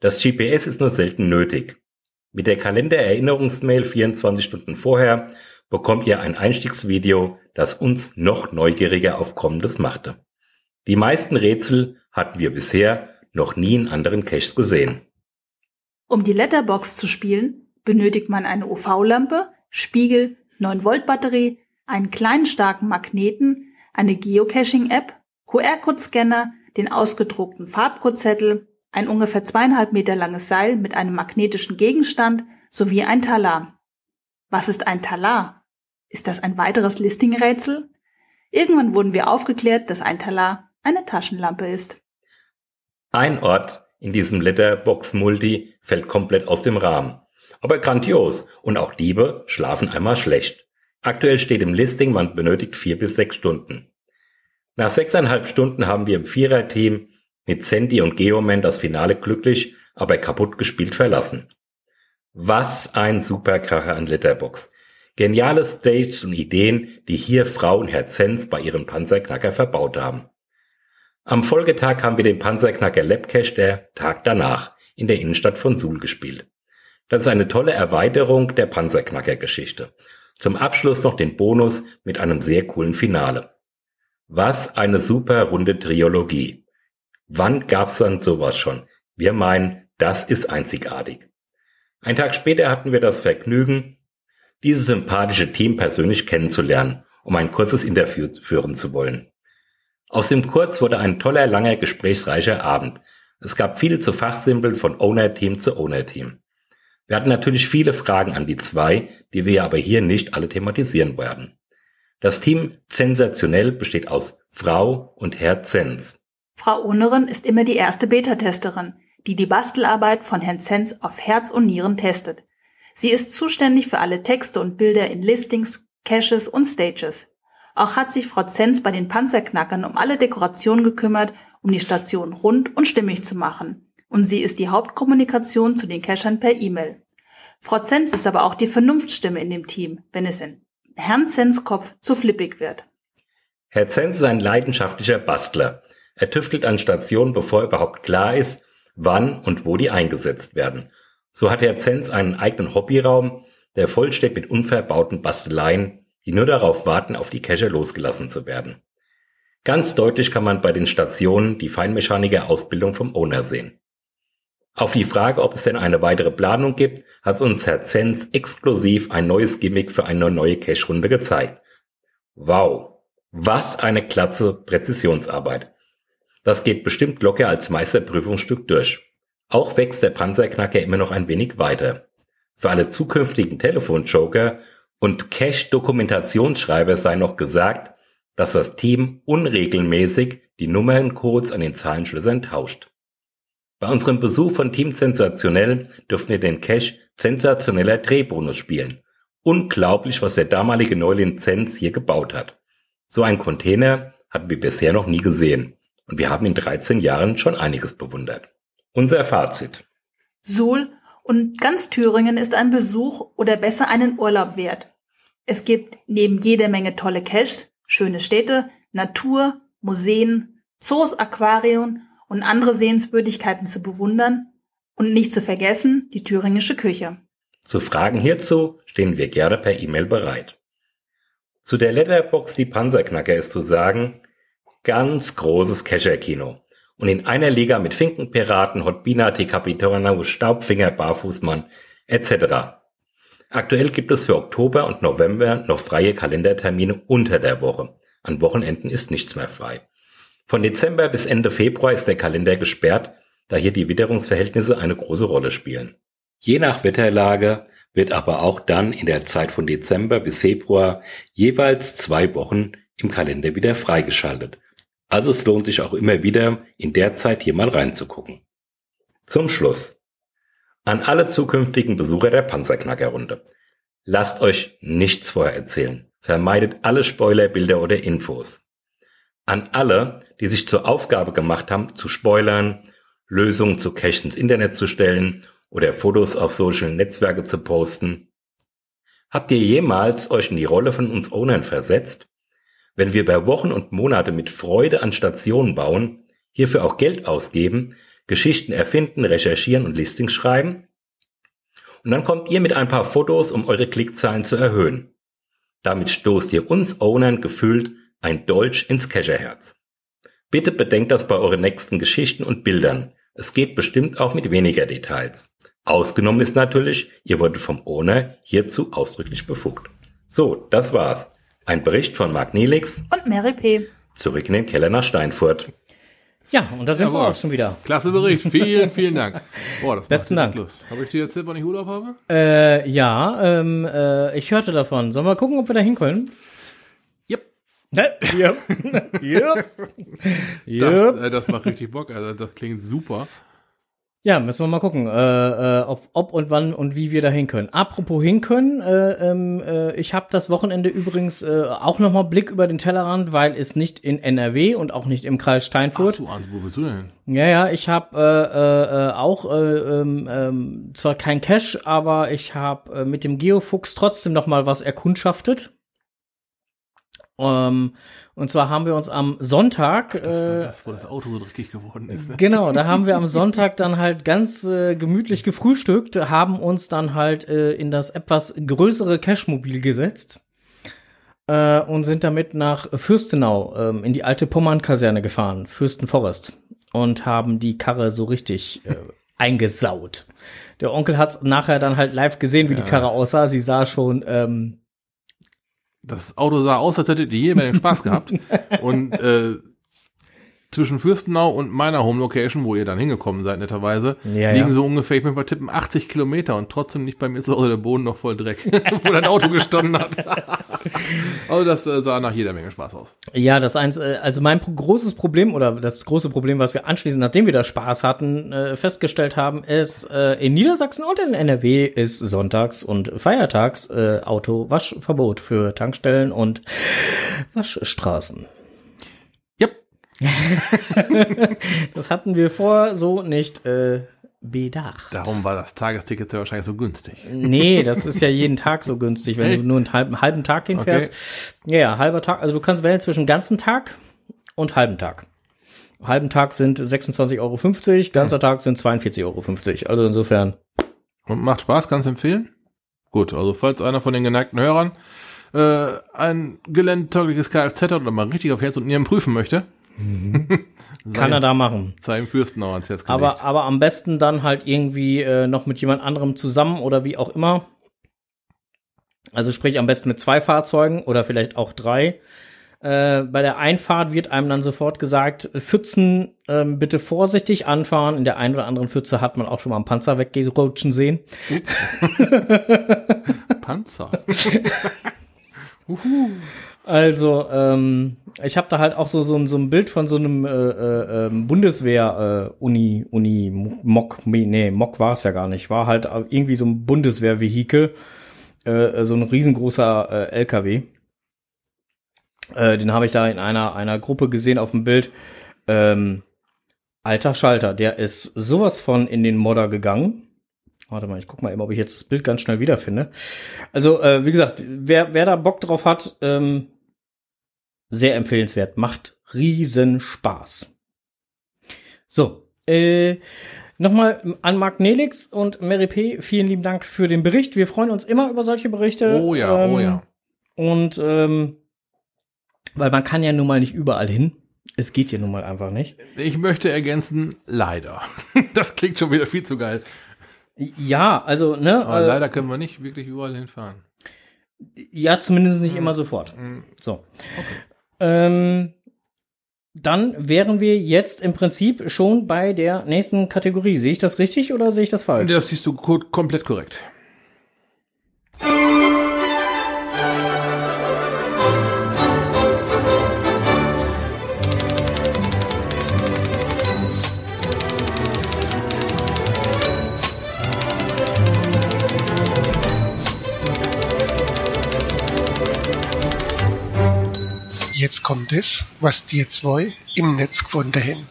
Das GPS ist nur selten nötig. Mit der Kalendererinnerungsmail 24 Stunden vorher bekommt ihr ein Einstiegsvideo, das uns noch neugieriger auf Kommendes machte. Die meisten Rätsel hatten wir bisher noch nie in anderen Caches gesehen. Um die Letterbox zu spielen, benötigt man eine UV-Lampe, Spiegel, 9-Volt-Batterie, einen kleinen starken Magneten, eine Geocaching-App, QR-Code-Scanner, den ausgedruckten Farbcodezettel, ein ungefähr zweieinhalb Meter langes Seil mit einem magnetischen Gegenstand sowie ein Talar. Was ist ein Talar? Ist das ein weiteres Listing-Rätsel? Irgendwann wurden wir aufgeklärt, dass ein Talar eine Taschenlampe ist. Ein Ort in diesem Letterbox Multi fällt komplett aus dem Rahmen. Aber grandios und auch Diebe schlafen einmal schlecht. Aktuell steht im Listing, man benötigt vier bis sechs Stunden. Nach sechseinhalb Stunden haben wir im Viererteam mit Sandy und Geoman das Finale glücklich, aber kaputt gespielt verlassen. Was ein Superkracher an Letterbox. Geniale Stages und Ideen, die hier Frau und Herr Zenz bei ihrem Panzerknacker verbaut haben. Am Folgetag haben wir den Panzerknacker Labcache der Tag danach in der Innenstadt von Suhl gespielt. Das ist eine tolle Erweiterung der Panzerknacker-Geschichte. Zum Abschluss noch den Bonus mit einem sehr coolen Finale. Was eine super runde Triologie. Wann gab's dann sowas schon? Wir meinen, das ist einzigartig. Ein Tag später hatten wir das Vergnügen, dieses sympathische Team persönlich kennenzulernen, um ein kurzes Interview führen zu wollen. Aus dem Kurz wurde ein toller, langer, gesprächsreicher Abend. Es gab viel zu Fachsimpeln von Owner-Team zu Owner-Team. Wir hatten natürlich viele Fragen an die zwei, die wir aber hier nicht alle thematisieren werden. Das Team sensationell besteht aus Frau und Herr Zenz. Frau Ohneren ist immer die erste Beta-Testerin, die die Bastelarbeit von Herrn Zenz auf Herz und Nieren testet. Sie ist zuständig für alle Texte und Bilder in Listings, Caches und Stages. Auch hat sich Frau Zenz bei den Panzerknackern um alle Dekorationen gekümmert, um die Station rund und stimmig zu machen. Und sie ist die Hauptkommunikation zu den Cachern per E-Mail. Frau Zenz ist aber auch die Vernunftstimme in dem Team, wenn es in Herrn Zenz Kopf zu flippig wird. Herr Zenz ist ein leidenschaftlicher Bastler. Er tüftelt an Stationen, bevor überhaupt klar ist, wann und wo die eingesetzt werden. So hat Herr Zenz einen eigenen Hobbyraum, der vollsteht mit unverbauten Basteleien, die nur darauf warten, auf die Cache losgelassen zu werden. Ganz deutlich kann man bei den Stationen die Feinmechaniker-Ausbildung vom Owner sehen. Auf die Frage, ob es denn eine weitere Planung gibt, hat uns Herr Zenz exklusiv ein neues Gimmick für eine neue Cache-Runde gezeigt. Wow, was eine klatze Präzisionsarbeit. Das geht bestimmt locker als Meisterprüfungsstück durch. Auch wächst der Panzerknacker immer noch ein wenig weiter. Für alle zukünftigen Telefonjoker und Cache-Dokumentationsschreiber sei noch gesagt, dass das Team unregelmäßig die Nummerncodes an den Zahlenschlössern tauscht. Bei unserem Besuch von Team Sensationell durften wir den Cache Sensationeller Drehbonus spielen. Unglaublich, was der damalige Neulizenz hier gebaut hat. So ein Container hatten wir bisher noch nie gesehen. Und wir haben in 13 Jahren schon einiges bewundert. Unser Fazit. Suhl und ganz Thüringen ist ein Besuch oder besser einen Urlaub wert. Es gibt neben jeder Menge tolle Caches, schöne Städte, Natur, Museen, Zoos, Aquarien und andere Sehenswürdigkeiten zu bewundern und nicht zu vergessen die thüringische Küche. Zu Fragen hierzu stehen wir gerne per E-Mail bereit. Zu der Letterbox Die Panzerknacker ist zu sagen, ganz großes Kescher-Kino. Und in einer Liga mit Finkenpiraten, Hotbina, T-Capitano, Staubfinger, Barfußmann etc. Aktuell gibt es für Oktober und November noch freie Kalendertermine unter der Woche. An Wochenenden ist nichts mehr frei. Von Dezember bis Ende Februar ist der Kalender gesperrt, da hier die Witterungsverhältnisse eine große Rolle spielen. Je nach Wetterlage wird aber auch dann in der Zeit von Dezember bis Februar jeweils zwei Wochen im Kalender wieder freigeschaltet. Also es lohnt sich auch immer wieder in der Zeit hier mal reinzugucken. Zum Schluss. An alle zukünftigen Besucher der Panzerknackerrunde. Lasst euch nichts vorher erzählen. Vermeidet alle Spoilerbilder oder Infos. An alle, die sich zur Aufgabe gemacht haben, zu spoilern, Lösungen zu Caches ins Internet zu stellen oder Fotos auf Social Netzwerke zu posten. Habt ihr jemals euch in die Rolle von uns Ownern versetzt? Wenn wir bei Wochen und Monate mit Freude an Stationen bauen, hierfür auch Geld ausgeben, Geschichten erfinden, recherchieren und Listings schreiben. Und dann kommt ihr mit ein paar Fotos, um eure Klickzahlen zu erhöhen. Damit stoßt ihr uns Ownern gefühlt ein Deutsch ins Kescherherz. Bitte bedenkt das bei euren nächsten Geschichten und Bildern. Es geht bestimmt auch mit weniger Details. Ausgenommen ist natürlich, ihr wurdet vom Owner hierzu ausdrücklich befugt. So, das war's. Ein Bericht von Marc Nielix Und Mary P. zurück in den Keller nach Steinfurt. Ja, und da sind wir Jawohl. auch schon wieder. Klasse Bericht. Vielen, vielen Dank. *laughs* Boah, das Besten Dank. Lust. Habe ich dir erzählt, wann ich Hut auf habe? Äh, ja, ähm, äh, ich hörte davon. Sollen wir gucken, ob wir da hin können? Yep. Ne? Ja. *laughs* ja. Das, ja. äh, das macht richtig Bock. Also, das klingt super. Ja, müssen wir mal gucken, äh, äh, ob, ob und wann und wie wir da hin können. Apropos hin können, äh, ähm, äh, ich habe das Wochenende übrigens äh, auch noch mal Blick über den Tellerrand, weil es nicht in NRW und auch nicht im Kreis Ach, Steinfurt. du Arns, wo willst du denn? Ja, ja, ich habe äh, auch äh, ähm, ähm, zwar kein Cash, aber ich habe mit dem Geofuchs trotzdem noch mal was erkundschaftet. Ähm, und zwar haben wir uns am Sonntag Das war äh, das, wo das Auto so dreckig geworden ist. Ne? Genau, da haben wir am Sonntag dann halt ganz äh, gemütlich gefrühstückt, haben uns dann halt äh, in das etwas größere Cashmobil gesetzt äh, und sind damit nach Fürstenau ähm, in die alte Pommern-Kaserne gefahren, Fürstenforest, und haben die Karre so richtig äh, eingesaut. Der Onkel hat's nachher dann halt live gesehen, wie die Ja. Karre aussah. Sie sah schon ähm, Das Auto sah aus, als hättet ihr jeder den Spaß gehabt. *laughs* Und äh, zwischen Fürstenau und meiner Home Location, wo ihr dann hingekommen seid, netterweise, Ja, liegen ja. so ungefähr, ich möchte mal tippen, 80 Kilometer und trotzdem nicht bei mir zu Hause der Boden noch voll Dreck, *laughs* wo dein Auto gestanden hat. *laughs* also das äh, sah nach jeder Menge Spaß aus. Ja, das eins, äh, also mein großes Problem oder das große Problem, was wir anschließend, nachdem wir da Spaß hatten, äh, festgestellt haben, ist, in Niedersachsen und in NRW ist sonntags und feiertags Autowaschverbot für Tankstellen und Waschstraßen. *laughs* Das hatten wir vorher so nicht äh, bedacht. Darum war das Tagesticket ja wahrscheinlich so günstig. Nee, *laughs* das ist ja jeden Tag so günstig, wenn Echt? du nur einen halben, halben Tag hinfährst. Ja, ja, halber Tag. Also du kannst wählen zwischen ganzen Tag und halben Tag. Halben Tag sind 26,50 Euro, ganzer Tag sind 42,50 Euro. Also insofern, Und macht Spaß, kannst du empfehlen? Gut, also falls einer von den geneigten Hörern äh, ein geländetaugliches Kfz hat oder mal richtig auf Herz und Nieren prüfen möchte, *laughs* kann er da machen. sei ihm Fürstenau ans Herz gelegt. Aber, aber am besten dann halt irgendwie äh, noch mit jemand anderem zusammen oder wie auch immer. Also sprich am besten mit zwei Fahrzeugen oder vielleicht auch drei. Äh, bei der Einfahrt wird einem dann sofort gesagt, Pfützen ähm, bitte vorsichtig anfahren. In der einen oder anderen Pfütze hat man auch schon mal einen Panzer weggerutschen sehen. *laughs* Panzer. *laughs* Also, ähm, ich habe da halt auch so, so, ein- so ein Bild von so einem äh, äh, ähm, Bundeswehr äh, Uni, Mock, nee, Mock war es ja gar nicht. War halt irgendwie so ein Bundeswehrvehikel, äh, so ein riesengroßer äh, LKW. Äh, den habe ich da in einer, einer Gruppe gesehen auf dem Bild. Ähm, alter Schalter, der ist sowas von in den Modder gegangen. Warte mal, ich guck mal eben, ob ich jetzt das Bild ganz schnell wiederfinde. Also, äh, wie gesagt, wer, wer da Bock drauf hat, ähm, sehr empfehlenswert. Macht riesen Spaß. So, äh, nochmal an Marc Nelix und Mary P. Vielen lieben Dank für den Bericht. Wir freuen uns immer über solche Berichte. Oh ja, ähm, oh ja. Und ähm, weil man kann ja nun mal nicht überall hin. Es geht ja nun mal einfach nicht. Ich möchte ergänzen, leider. *laughs* Das klingt schon wieder viel zu geil. Ja, also, ne? Aber äh, leider können wir nicht wirklich überall hinfahren. Ja, zumindest nicht immer sofort. Mhm. So. Ähm, dann wären wir jetzt im Prinzip schon bei der nächsten Kategorie. Sehe ich das richtig oder sehe ich das falsch? Das siehst du ko- komplett korrekt. Kommt es, was die zwei im Netz gefunden haben.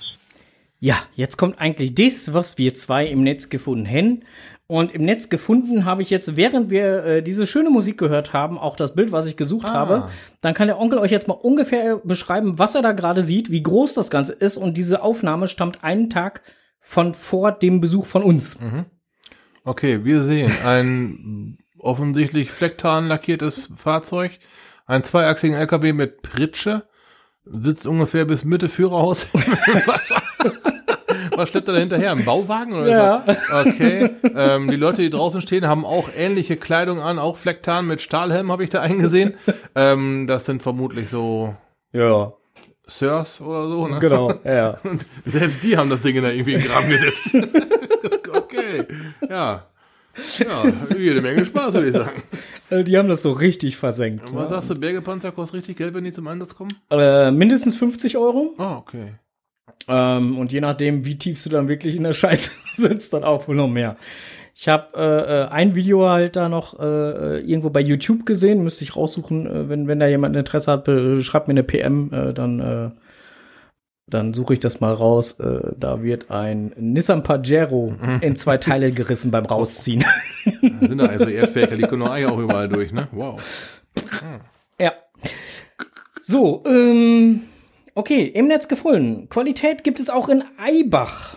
Ja, jetzt kommt eigentlich das, was wir zwei im Netz gefunden haben. Und im Netz gefunden habe ich jetzt, während wir äh, diese schöne Musik gehört haben, auch das Bild, was ich gesucht Ah. habe. Dann kann der Onkel euch jetzt mal ungefähr beschreiben, was er da gerade sieht, wie groß das Ganze ist. Und diese Aufnahme stammt einen Tag von vor dem Besuch von uns. Okay, wir sehen ein offensichtlich flecktarn lackiertes Fahrzeug, ein zweiachsigen LKW mit Pritsche, sitzt ungefähr bis Mitte Führerhaus *laughs* im Wasser. Was schleppt er da hinterher? Ein Bauwagen oder Ja. so? Okay. Ähm, die Leute, die draußen stehen, haben auch ähnliche Kleidung an, auch Flecktarn mit Stahlhelm habe ich da eingesehen. Ähm, das sind vermutlich so Ja, Sirs oder so, ne? genau. Ja. *laughs* Und selbst die haben das Ding da irgendwie in den Graben gesetzt. *laughs* okay. Ja. Ja, jede Menge Spaß, würde ich sagen. *laughs* Äh, Die haben das so richtig versenkt. Was sagst du, Bergepanzer kostet richtig Geld, wenn die zum Einsatz kommen? Äh, mindestens 50 Euro. Ah, okay. Ähm, und je nachdem, wie tief du dann wirklich in der *laughs* Scheiße sitzt, dann auch wohl noch mehr. Ich habe äh, äh, ein Video halt da noch äh, irgendwo bei YouTube gesehen, müsste ich raussuchen, äh, wenn, wenn da jemand Interesse hat, äh, schreibt mir eine PM, äh, dann, äh, dann suche ich das mal raus. Äh, da wird ein Nissan Pajero *laughs* in zwei Teile gerissen beim Rausziehen. Da sind da also Erdfächer, die können eigentlich auch überall durch, ne? Wow. Ja. So, ähm, okay, im Netz gefunden. Qualität gibt es auch in Eibach.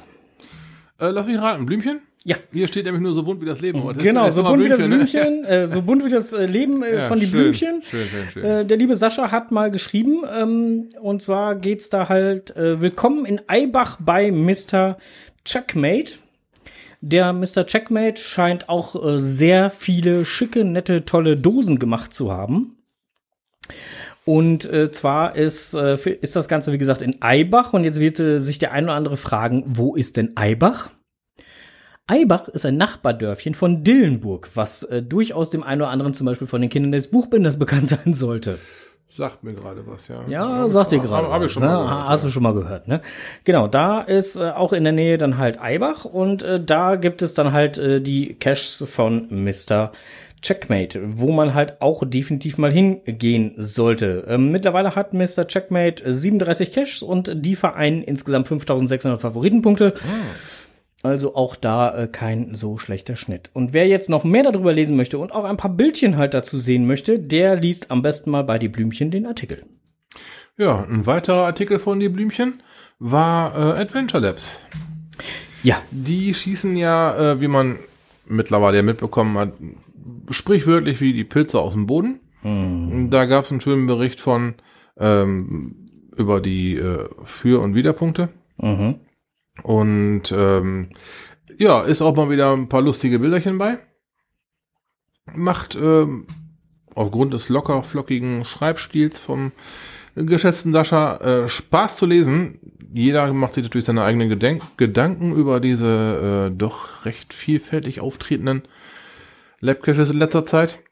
Äh, lass mich raten, Blümchen? Ja. Hier steht nämlich nur so bunt wie das Leben. das Genau, ist so erst mal bunt wie das ne? Blümchen, äh, so bunt wie das äh, Leben äh, Ja, von die schön, Blümchen. Schön, schön, schön. Äh, der liebe Sascha hat mal geschrieben, ähm, und zwar geht's da halt, äh, willkommen in Eibach bei Mr. Checkmate. Der Mr. Checkmate scheint auch äh, sehr viele schicke, nette, tolle Dosen gemacht zu haben. Und äh, zwar ist, äh, ist das Ganze, wie gesagt, in Eibach. Und jetzt wird äh, sich der ein oder andere fragen, wo ist denn Eibach? Eibach ist ein Nachbardörfchen von Dillenburg, was äh, durchaus dem einen oder anderen zum Beispiel von den Kindern des Buchbinders *laughs* bekannt sein sollte. Sagt mir gerade was, ja. Ja, sagt dir gerade. Habe hab ich schon ne? mal gehört, Hast ja. du schon mal gehört, ne? Genau, da ist äh, auch in der Nähe dann halt Eibach und äh, da gibt es dann halt äh, die Caches von Mr. Checkmate, wo man halt auch definitiv mal hingehen sollte. Ähm, mittlerweile hat Mr. Checkmate äh, 37 Caches und die vereinen insgesamt 5600 Favoritenpunkte. Also auch da äh, kein so schlechter Schnitt. Und wer jetzt noch mehr darüber lesen möchte und auch ein paar Bildchen halt dazu sehen möchte, der liest am besten mal bei die Blümchen den Artikel. Ja, ein weiterer Artikel von die Blümchen war äh, Adventure Labs. Ja, Die schießen ja, äh, wie man mittlerweile ja mitbekommen hat, sprichwörtlich wie die Pilze aus dem Boden. Da gab es einen schönen Bericht von ähm, über die äh, Für- und Widerpunkte. Mhm. Und ähm, ja, ist auch mal wieder ein paar lustige Bilderchen bei. Macht ähm, aufgrund des locker flockigen Schreibstils vom geschätzten Sascha äh, Spaß zu lesen. Jeder macht sich natürlich seine eigenen Gedenk Gedanken über diese äh, doch recht vielfältig auftretenden Labcaches in letzter Zeit.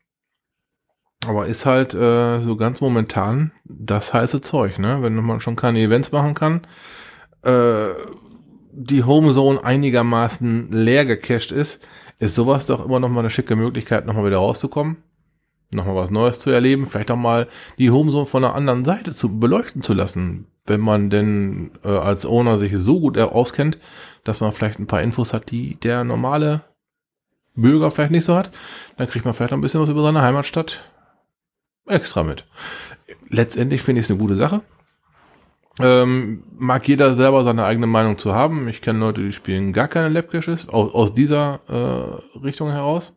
Aber ist halt äh, so ganz momentan das heiße Zeug, ne? Wenn man schon keine Events machen kann, äh, die Homezone einigermaßen leer gecached ist, ist sowas doch immer noch mal eine schicke Möglichkeit, noch mal wieder rauszukommen, noch mal was Neues zu erleben, vielleicht auch mal die Homezone von einer anderen Seite zu beleuchten zu lassen, wenn man denn äh, als Owner sich so gut auskennt, dass man vielleicht ein paar Infos hat, die der normale Bürger vielleicht nicht so hat, dann kriegt man vielleicht ein bisschen was über seine Heimatstadt extra mit. Letztendlich finde ich es eine gute Sache. Ähm, mag jeder selber seine eigene Meinung zu haben. Ich kenne Leute, die spielen gar keine Lab-Caches aus, aus dieser äh, Richtung heraus.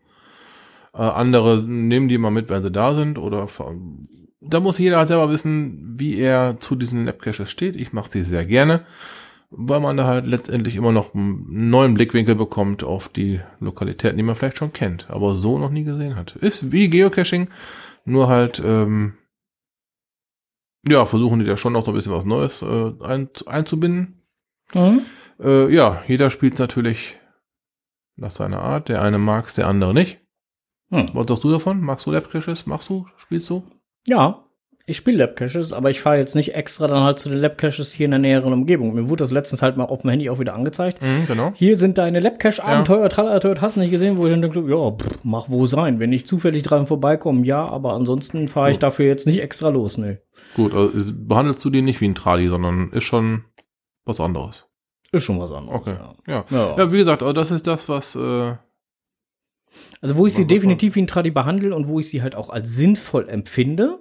Äh, andere nehmen die mal mit, wenn sie da sind. Oder da muss jeder selber wissen, wie er zu diesen Lab-Caches steht. Ich mache sie sehr gerne, weil man da halt letztendlich immer noch einen neuen Blickwinkel bekommt auf die Lokalitäten, die man vielleicht schon kennt, aber so noch nie gesehen hat. Ist wie Geocaching, nur halt ähm, ja, versuchen die da schon noch so ein bisschen was Neues äh, ein, einzubinden. Mhm. Äh, ja, jeder spielt natürlich nach seiner Art. Der eine mag es, der andere nicht. Hm. Was sagst du davon? Magst du Lab-Caches? Machst du? Spielst du? Ja, ich spiele Lab-Caches, aber ich fahre jetzt nicht extra dann halt zu den Lab-Caches hier in der näheren Umgebung. Mir wurde das letztens halt mal auf dem Handy auch wieder angezeigt. Mhm, genau. Hier sind deine Lab-Cache-Abenteuer, ja. Trallerteuer, hast du nicht gesehen, wo ich dann denke, ja, pff, mach wo sein. Wenn ich zufällig dran vorbeikomme, ja, aber ansonsten fahre ich Gut. dafür jetzt nicht extra los, ne. Gut, also behandelst du die nicht wie ein Trali, sondern ist schon was anderes. Ist schon was anderes. Okay. Ja. Ja. Ja. Ja, wie gesagt, aber das ist das, was äh, Also wo ich sie definitiv wie ein Tradi behandle und wo ich sie halt auch als sinnvoll empfinde,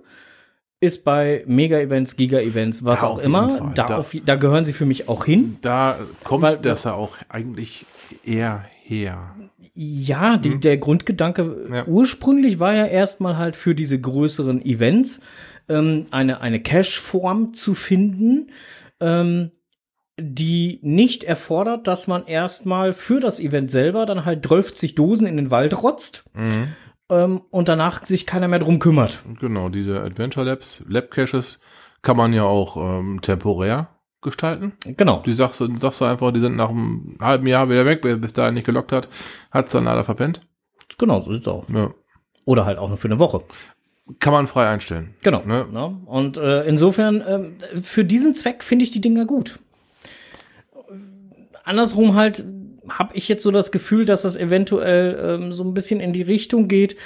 ist bei Mega-Events, Giga-Events, was Da auch immer. Da, Da- da gehören sie für mich auch hin. da kommt Weil- das ja auch eigentlich eher her. Ja, die, Mhm. der Grundgedanke Ja. ursprünglich war ja erstmal halt für diese größeren Events ähm, eine, eine Cache-Form zu finden, ähm, die nicht erfordert, dass man erstmal für das Event selber dann halt 12 Dosen in den Wald rotzt Mhm. Ähm, und danach sich keiner mehr drum kümmert. Genau, diese Adventure Labs, Lab Caches kann man ja auch ähm, temporär gestalten. Genau. Die sagst, du- sagst du einfach, die sind nach einem halben Jahr wieder weg, wer bis dahin nicht gelockt hat, hat's dann leider verpennt. Genau, so sieht's aus. Ja. Oder halt auch nur für eine Woche. Kann man frei einstellen. Genau. Ne? Ne? Und äh, insofern, ähm, für diesen Zweck finde ich die Dinger gut. Andersrum halt habe ich jetzt so das Gefühl, dass das eventuell ähm, so ein bisschen in die Richtung geht,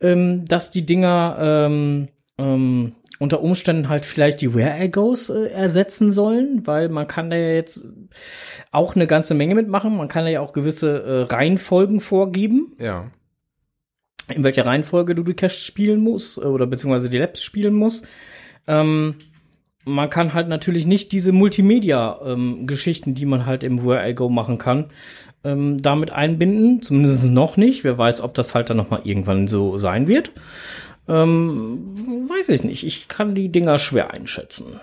ähm, dass die Dinger ähm, ähm, unter Umständen halt vielleicht die Where I Goes äh, ersetzen sollen, weil man kann da ja jetzt auch eine ganze Menge mitmachen. Man kann da ja auch gewisse äh, Reihenfolgen vorgeben Ja. in welcher Reihenfolge du die Caches spielen musst äh, oder beziehungsweise die Labs spielen musst. Ähm, man kann halt natürlich nicht diese Multimedia-Geschichten, die man halt im Where I Go machen kann, ähm, damit einbinden. Zumindest noch nicht. Wer weiß, ob das halt dann noch mal irgendwann so sein wird. Ähm, weiß ich nicht. Ich kann die Dinger schwer einschätzen.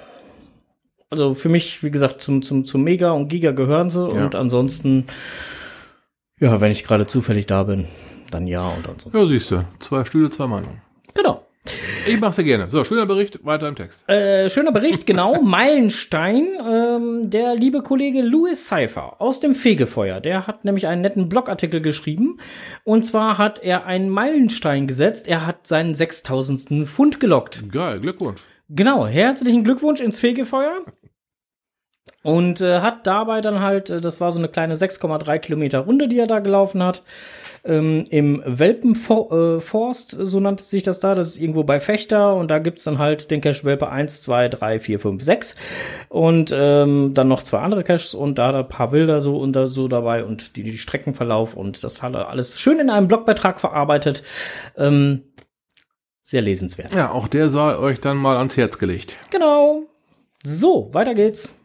Also für mich, wie gesagt, zum, zum, zum Mega und Giga gehören sie. Ja. Und ansonsten, ja, wenn ich gerade zufällig da bin, dann ja und ansonsten. Ja, siehst du. Zwei Stühle, zwei Meinungen. Genau. Ich mach's dir gerne. So, schöner Bericht, weiter im Text. Äh, schöner Bericht, genau. *laughs* Meilenstein. Ähm, der liebe Kollege Louis Seifer aus dem Fegefeuer, der hat nämlich einen netten Blogartikel geschrieben. Und zwar hat er einen Meilenstein gesetzt. Er hat seinen 6000. Pfund gelockt. Geil, Glückwunsch. Genau, herzlichen Glückwunsch ins Fegefeuer. Und äh, hat dabei dann halt, äh, das war so eine kleine 6,3 Kilometer Runde, die er da gelaufen hat, ähm, im Welpenforst, äh, so nannte sich das da. Das ist irgendwo bei Fechter und da gibt's dann halt den Cache Welpe 1, 2, 3, 4, 5, 6 und ähm, dann noch zwei andere Caches und da ein paar Bilder so und da so dabei und die, die Streckenverlauf und das hat er alles schön in einem Blogbeitrag verarbeitet. Ähm, sehr lesenswert. Ja, auch der sei euch dann mal ans Herz gelegt. Genau. So, weiter geht's.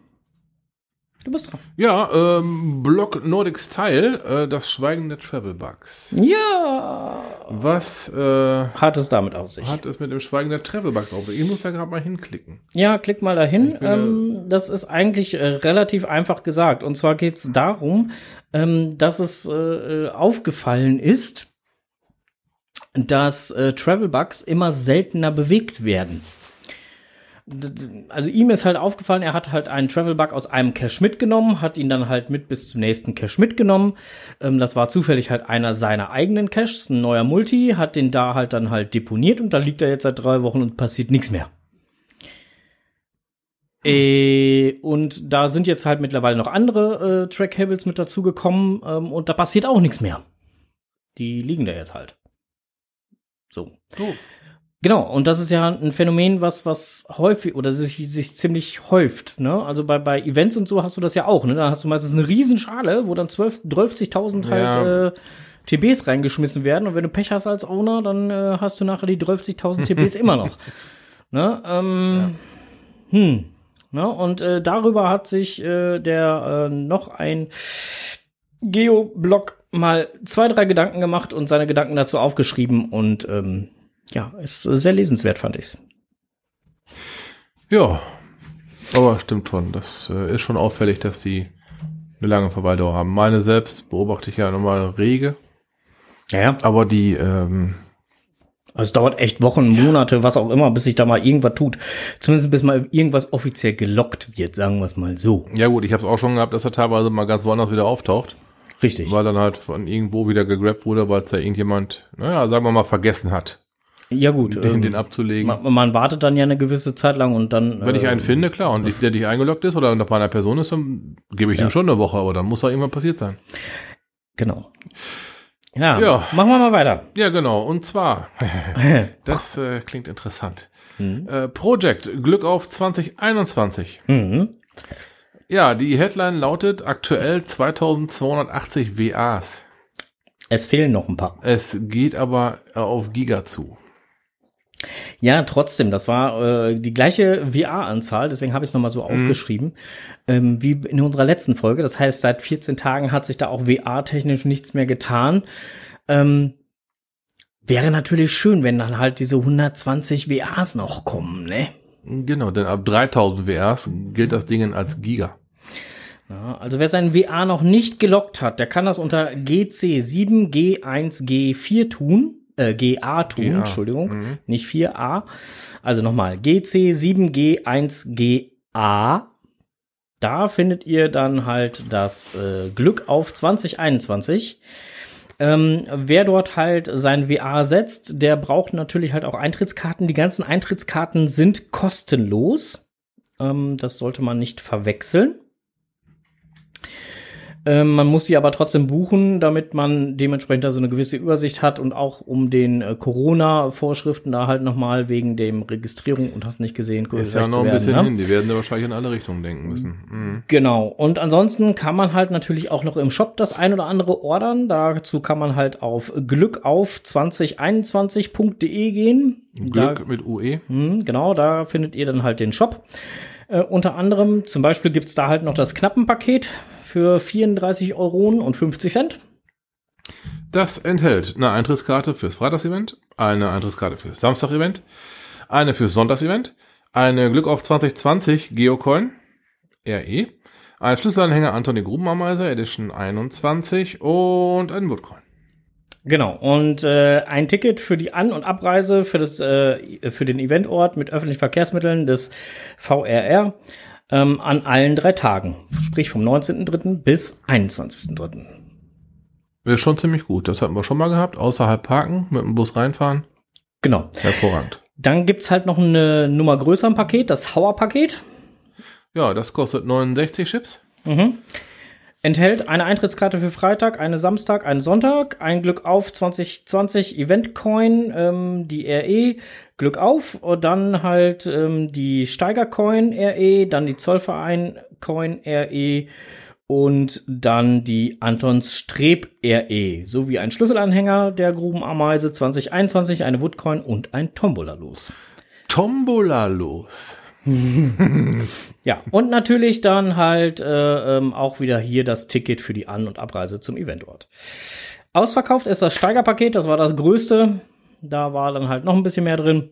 Du bist dran. Ja, ähm, Block Nordic Style, äh, das Schweigen der Travel Bugs. Ja. Was äh, Hat es damit auf sich. hat es mit dem Schweigen der Travel Bugs auf sich? Ich muss da gerade mal hinklicken. Ja, klick mal dahin. Ähm, das ist eigentlich äh, relativ einfach gesagt. Und zwar geht's darum, ähm, dass es äh, äh, aufgefallen ist, dass äh, Travelbugs immer seltener bewegt werden. Also ihm ist halt aufgefallen, er hat halt einen Travelbug aus einem Cache mitgenommen, hat ihn dann halt mit bis zum nächsten Cache mitgenommen. Ähm, das war zufällig halt einer seiner eigenen Caches, ein neuer Multi, hat den da halt dann halt deponiert und da liegt er jetzt seit drei Wochen und passiert nichts mehr. Äh, und da sind jetzt halt mittlerweile noch andere äh, Track-Cables mit dazugekommen ähm, und da passiert auch nichts mehr. Die liegen da jetzt halt. So. Oh. Genau, und das ist ja ein Phänomen, was, was häufig oder sich, sich ziemlich häuft. Ne? Also bei, bei Events und so hast du das ja auch. Ne? Da hast du meistens eine Riesenschale, wo dann 12 12.000 halt Ja. äh, TBs reingeschmissen werden. Und wenn du Pech hast als Owner, dann äh, hast du nachher die 12.000 *laughs* TBs immer noch. Ne? Ähm, Hm. Ne? Und äh, darüber hat sich äh, der äh, noch ein Geoblog mal zwei, drei Gedanken gemacht und seine Gedanken dazu aufgeschrieben. Und ähm, ja, ist sehr lesenswert, fand ich's. Ja, aber stimmt schon. Das äh, ist schon auffällig, dass die eine lange Verweildauer haben. Meine selbst beobachte ich ja nochmal rege, Ja, ja. aber die, ähm, Also es dauert echt Wochen, Monate, was auch immer, bis sich da mal irgendwas tut. Zumindest bis mal irgendwas offiziell gelockt wird, sagen wir es mal so. ja gut, ich habe es auch schon gehabt, dass er teilweise mal ganz woanders wieder auftaucht, Richtig. weil dann halt von irgendwo wieder gegrabt wurde, weil es da irgendjemand, naja, sagen wir mal, vergessen hat, Ja gut. den, ähm, den abzulegen. man, man wartet dann ja eine gewisse Zeit lang und dann. Wenn ich äh, einen finde, klar, und der nicht eingeloggt ist oder bei einer Person ist, dann gebe ich Ja. ihm schon eine Woche, aber dann muss da irgendwann passiert sein. Genau. Ja, Ja. machen wir mal weiter. Ja, genau, und zwar, *laughs* das äh, klingt interessant. Mhm. Äh, Project Glück auf 2021. Mhm. Ja, die Headline lautet aktuell 2280 WAs. Es fehlen noch ein paar. Es geht aber äh, auf Giga zu. Ja, trotzdem, das war äh, die gleiche VR-Anzahl, deswegen habe ich es nochmal so aufgeschrieben, ähm, wie in unserer letzten Folge. Das heißt, seit 14 Tagen hat sich da auch VR-technisch nichts mehr getan. Ähm, wäre natürlich schön, wenn dann halt diese 120 WAs noch kommen, ne? Genau, denn ab 3000 WAs gilt das Ding als Giga. Ja, also wer seinen WA noch nicht gelockt hat, der kann das unter GC7G1G4 tun. Äh, GA tun, GA, Entschuldigung, mhm. nicht 4a. Also nochmal, GC7G1GA. Da findet ihr dann halt das äh, Glück auf 2021. Ähm, wer dort halt sein WA setzt, der braucht natürlich halt auch Eintrittskarten. Die ganzen Eintrittskarten sind kostenlos. Ähm, das sollte man nicht verwechseln. Ähm, man muss sie aber trotzdem buchen, damit man dementsprechend da so eine gewisse Übersicht hat und auch um den äh, Corona-Vorschriften da halt nochmal wegen dem Registrierung und hast nicht gesehen, Ist ja noch ein werden, bisschen ne? hin. Die werden da wahrscheinlich in alle Richtungen denken müssen. Mhm. Genau. Und ansonsten kann man halt natürlich auch noch im Shop das ein oder andere ordern. Dazu kann man halt auf glückauf2021.de gehen. Da, Glück mit E. UE. hm, genau, da findet ihr dann halt den Shop. Äh, unter anderem, zum Beispiel gibt's da halt noch das Knappenpaket für 34 Euro und 50 Cent. Das enthält eine Eintrittskarte fürs Freitagsevent, eine Eintrittskarte fürs Samstagevent, eine fürs Sonntagsevent, eine Glück auf 2020 Geocoin, RE, ein Schlüsselanhänger Anthony Grubenameiser Edition 21 und ein Woodcoin. Genau. Und äh, ein Ticket für die An- und Abreise für, das, äh, für den Eventort mit öffentlichen Verkehrsmitteln des VRR ähm, an allen drei Tagen. Sprich vom 19.03. bis 21.03. Wäre schon ziemlich gut. Das hatten wir schon mal gehabt. Außerhalb parken, mit dem Bus reinfahren. Genau. Hervorragend. Dann gibt's halt noch eine Nummer größer im Paket, das Hauer-Paket. Ja, das kostet 69 Chips. Mhm. Enthält eine Eintrittskarte für Freitag, eine Samstag, einen Sonntag, ein Glück auf 2020 Event Coin, ähm, die RE Glück auf und dann halt ähm, die Steiger Coin RE, dann die Zollverein Coin RE und dann die Antons Streb RE sowie ein Schlüsselanhänger der Grubenameise 2021, eine Woodcoin und ein Tombola los. Tombola los. *laughs* Ja, und natürlich dann halt äh, ähm, auch wieder hier das Ticket für die An- und Abreise zum Eventort. Ausverkauft ist das Steigerpaket, das war das größte. Da war dann halt noch ein bisschen mehr drin.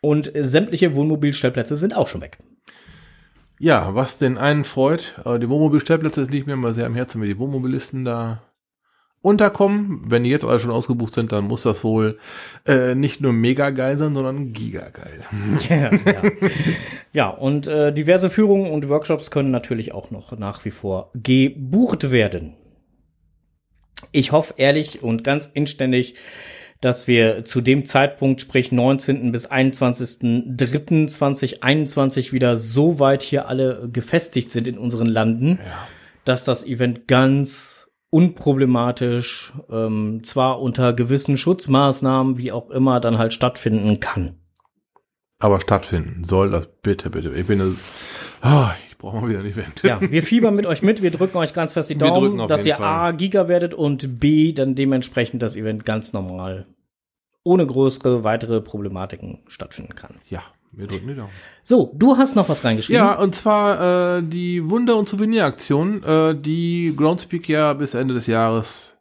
Und sämtliche Wohnmobilstellplätze sind auch schon weg. Ja, was den einen freut, äh, die Wohnmobilstellplätze, das liegt mir immer sehr am Herzen, wenn die Wohnmobilisten da unterkommen. Wenn die jetzt alle schon ausgebucht sind, dann muss das wohl äh, nicht nur mega geil sein, sondern giga geil. *laughs* ja, ja. ja, und äh, diverse Führungen und Workshops können natürlich auch noch nach wie vor gebucht werden. Ich hoffe ehrlich und ganz inständig, dass wir zu dem Zeitpunkt, sprich 19. bis 21.03.2021 wieder so weit hier alle gefestigt sind in unseren Landen, dass das Event ganz unproblematisch, ähm, zwar unter gewissen Schutzmaßnahmen, wie auch immer, dann halt stattfinden kann. Aber stattfinden soll das bitte, bitte. Ich bin, ah, ich brauche mal wieder ein Event. Ja, wir fiebern mit euch mit, wir drücken euch ganz fest die Wir Daumen, dass ihr A, Giga werdet und B, dann dementsprechend das Event ganz normal, ohne größere weitere Problematiken stattfinden kann. Ja, Wir drücken die Daumen. So, du hast noch was reingeschrieben. Ja, und zwar äh, die Wunder- und Souveniraktion, äh, die Groundspeak ja bis Ende des Jahres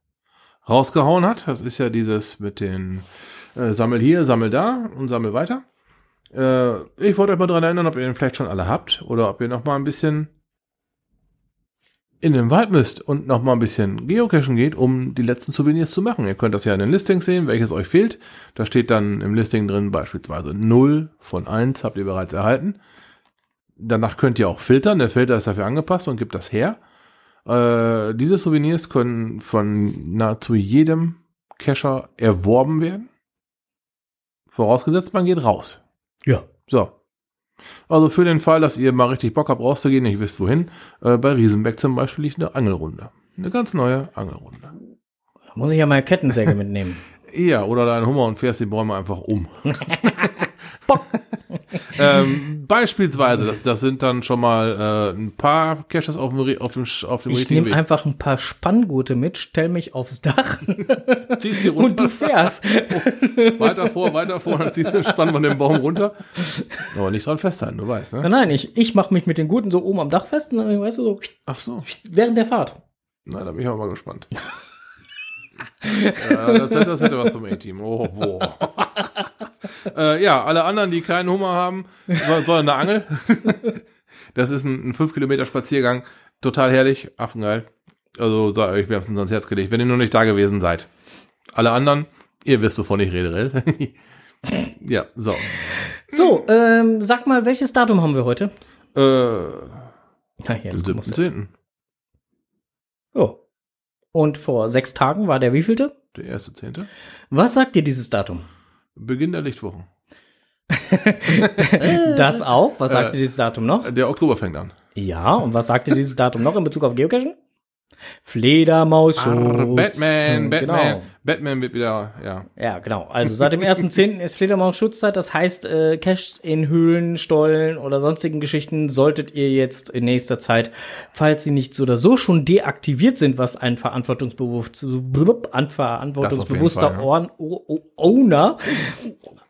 rausgehauen hat. Das ist ja dieses mit den äh, Sammel hier, Sammel da und Sammel weiter. Äh, ich wollte euch mal daran erinnern, ob ihr den vielleicht schon alle habt oder ob ihr noch mal ein bisschen in den Wald müsst und noch mal ein bisschen geocachen geht, um die letzten Souvenirs zu machen. Ihr könnt das ja in den Listings sehen, welches euch fehlt. Da steht dann im Listing drin beispielsweise 0 von 1 habt ihr bereits erhalten. Danach könnt ihr auch filtern. Der Filter ist dafür angepasst und gibt das her. Äh, diese Souvenirs können von nahezu jedem Cacher erworben werden. Vorausgesetzt, man geht raus. Ja. So. Also für den Fall, dass ihr mal richtig Bock habt, rauszugehen, nicht wisst wohin, äh, bei Riesenbeck zum Beispiel liegt eine Angelrunde. Eine ganz neue Angelrunde. Da muss ich ja meine Kettensäge mitnehmen. *laughs* Ja, oder dein Hummer und fährst die Bäume einfach um. *laughs* *laughs* ähm, beispielsweise, das, das sind dann schon mal äh, ein paar Caches auf dem, auf dem, auf dem Ich nehme einfach ein paar Spanngurte mit, stell mich aufs Dach *laughs* und du fährst. weiter vor, weiter vor, dann ziehst du spannend von dem Baum runter. Aber nicht dran festhalten, du weißt, Nein, ne? nein, ich, ich mache mich mit den Gurten so oben am Dach fest und dann, weißt du, so Ach so. während der Fahrt. Na, da bin ich aber mal gespannt. *laughs* äh, das, das hätte was vom A-Team. Oh, boah. Äh, ja, alle anderen, die keinen Hummer haben, so- sollen eine Angel. *laughs* das ist ein, ein 5 Kilometer Spaziergang. Total herrlich, affengeil. Also, haben es uns ans Herz gelegt, wenn ihr nur nicht da gewesen seid. Alle anderen, ihr wisst, wovon ich rede, *laughs* ja, so. So, ähm, sag mal, welches Datum haben wir heute? Äh, Ja, den jetzt muss 17. Oh. Und vor sechs Tagen war der wievielte? Der erste Zehnte. Was sagt dir dieses Datum? Beginn der Lichtwochen. *laughs* Das auch. Was sagt Äh, dir dieses Datum noch? Der Oktober fängt an. Ja, und was sagt dir dieses Datum noch in Bezug auf Geocachen? Fledermaus Arr, Batman, Batman, Genau. Batman wird wieder, ja. Ja, genau. Also seit dem 1.10. ist Fledermaus-Schutzzeit. Das heißt, äh, Caches in Höhlen, Stollen oder sonstigen Geschichten solltet ihr jetzt in nächster Zeit, falls sie nicht so oder so schon deaktiviert sind, was ein verantwortungsbewusster Fall, ja. Owner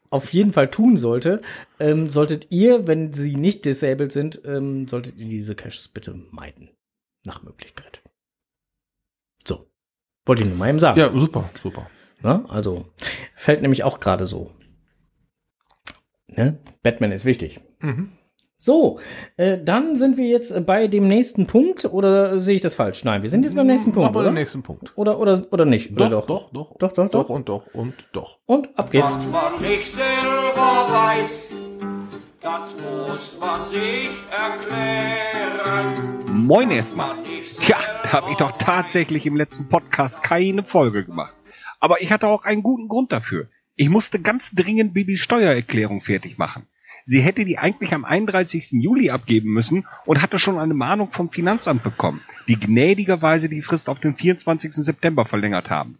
auf jeden Fall tun sollte, ähm, solltet ihr, wenn sie nicht disabled sind, ähm, solltet ihr diese Caches bitte meiden. Nach Möglichkeit. Wollte ich nur mal eben sagen. Ja, super, super. Ne? Also fällt nämlich auch gerade so. Ne? Batman ist wichtig. Mhm. So, äh, dann sind wir jetzt bei dem nächsten Punkt oder sehe ich das falsch? Nein, wir sind jetzt beim nächsten Punkt, wir oder? den nächsten Punkt. Oder oder oder nicht? Doch, oder doch, doch, doch, Doch, doch, doch. und doch und doch. Und ab geht's. Was man nicht selber weiß, das muss man sich erklären. Moin erstmal. Tja, da habe ich doch tatsächlich im letzten Podcast keine Folge gemacht. Aber ich hatte auch einen guten Grund dafür. Ich musste ganz dringend Bibis Steuererklärung fertig machen. Sie hätte die eigentlich am 31. Juli abgeben müssen und hatte schon eine Mahnung vom Finanzamt bekommen, die gnädigerweise die Frist auf den 24. September verlängert haben.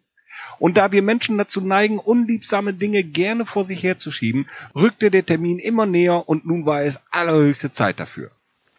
Und da wir Menschen dazu neigen, unliebsame Dinge gerne vor sich herzuschieben, rückte der Termin immer näher und nun war es allerhöchste Zeit dafür.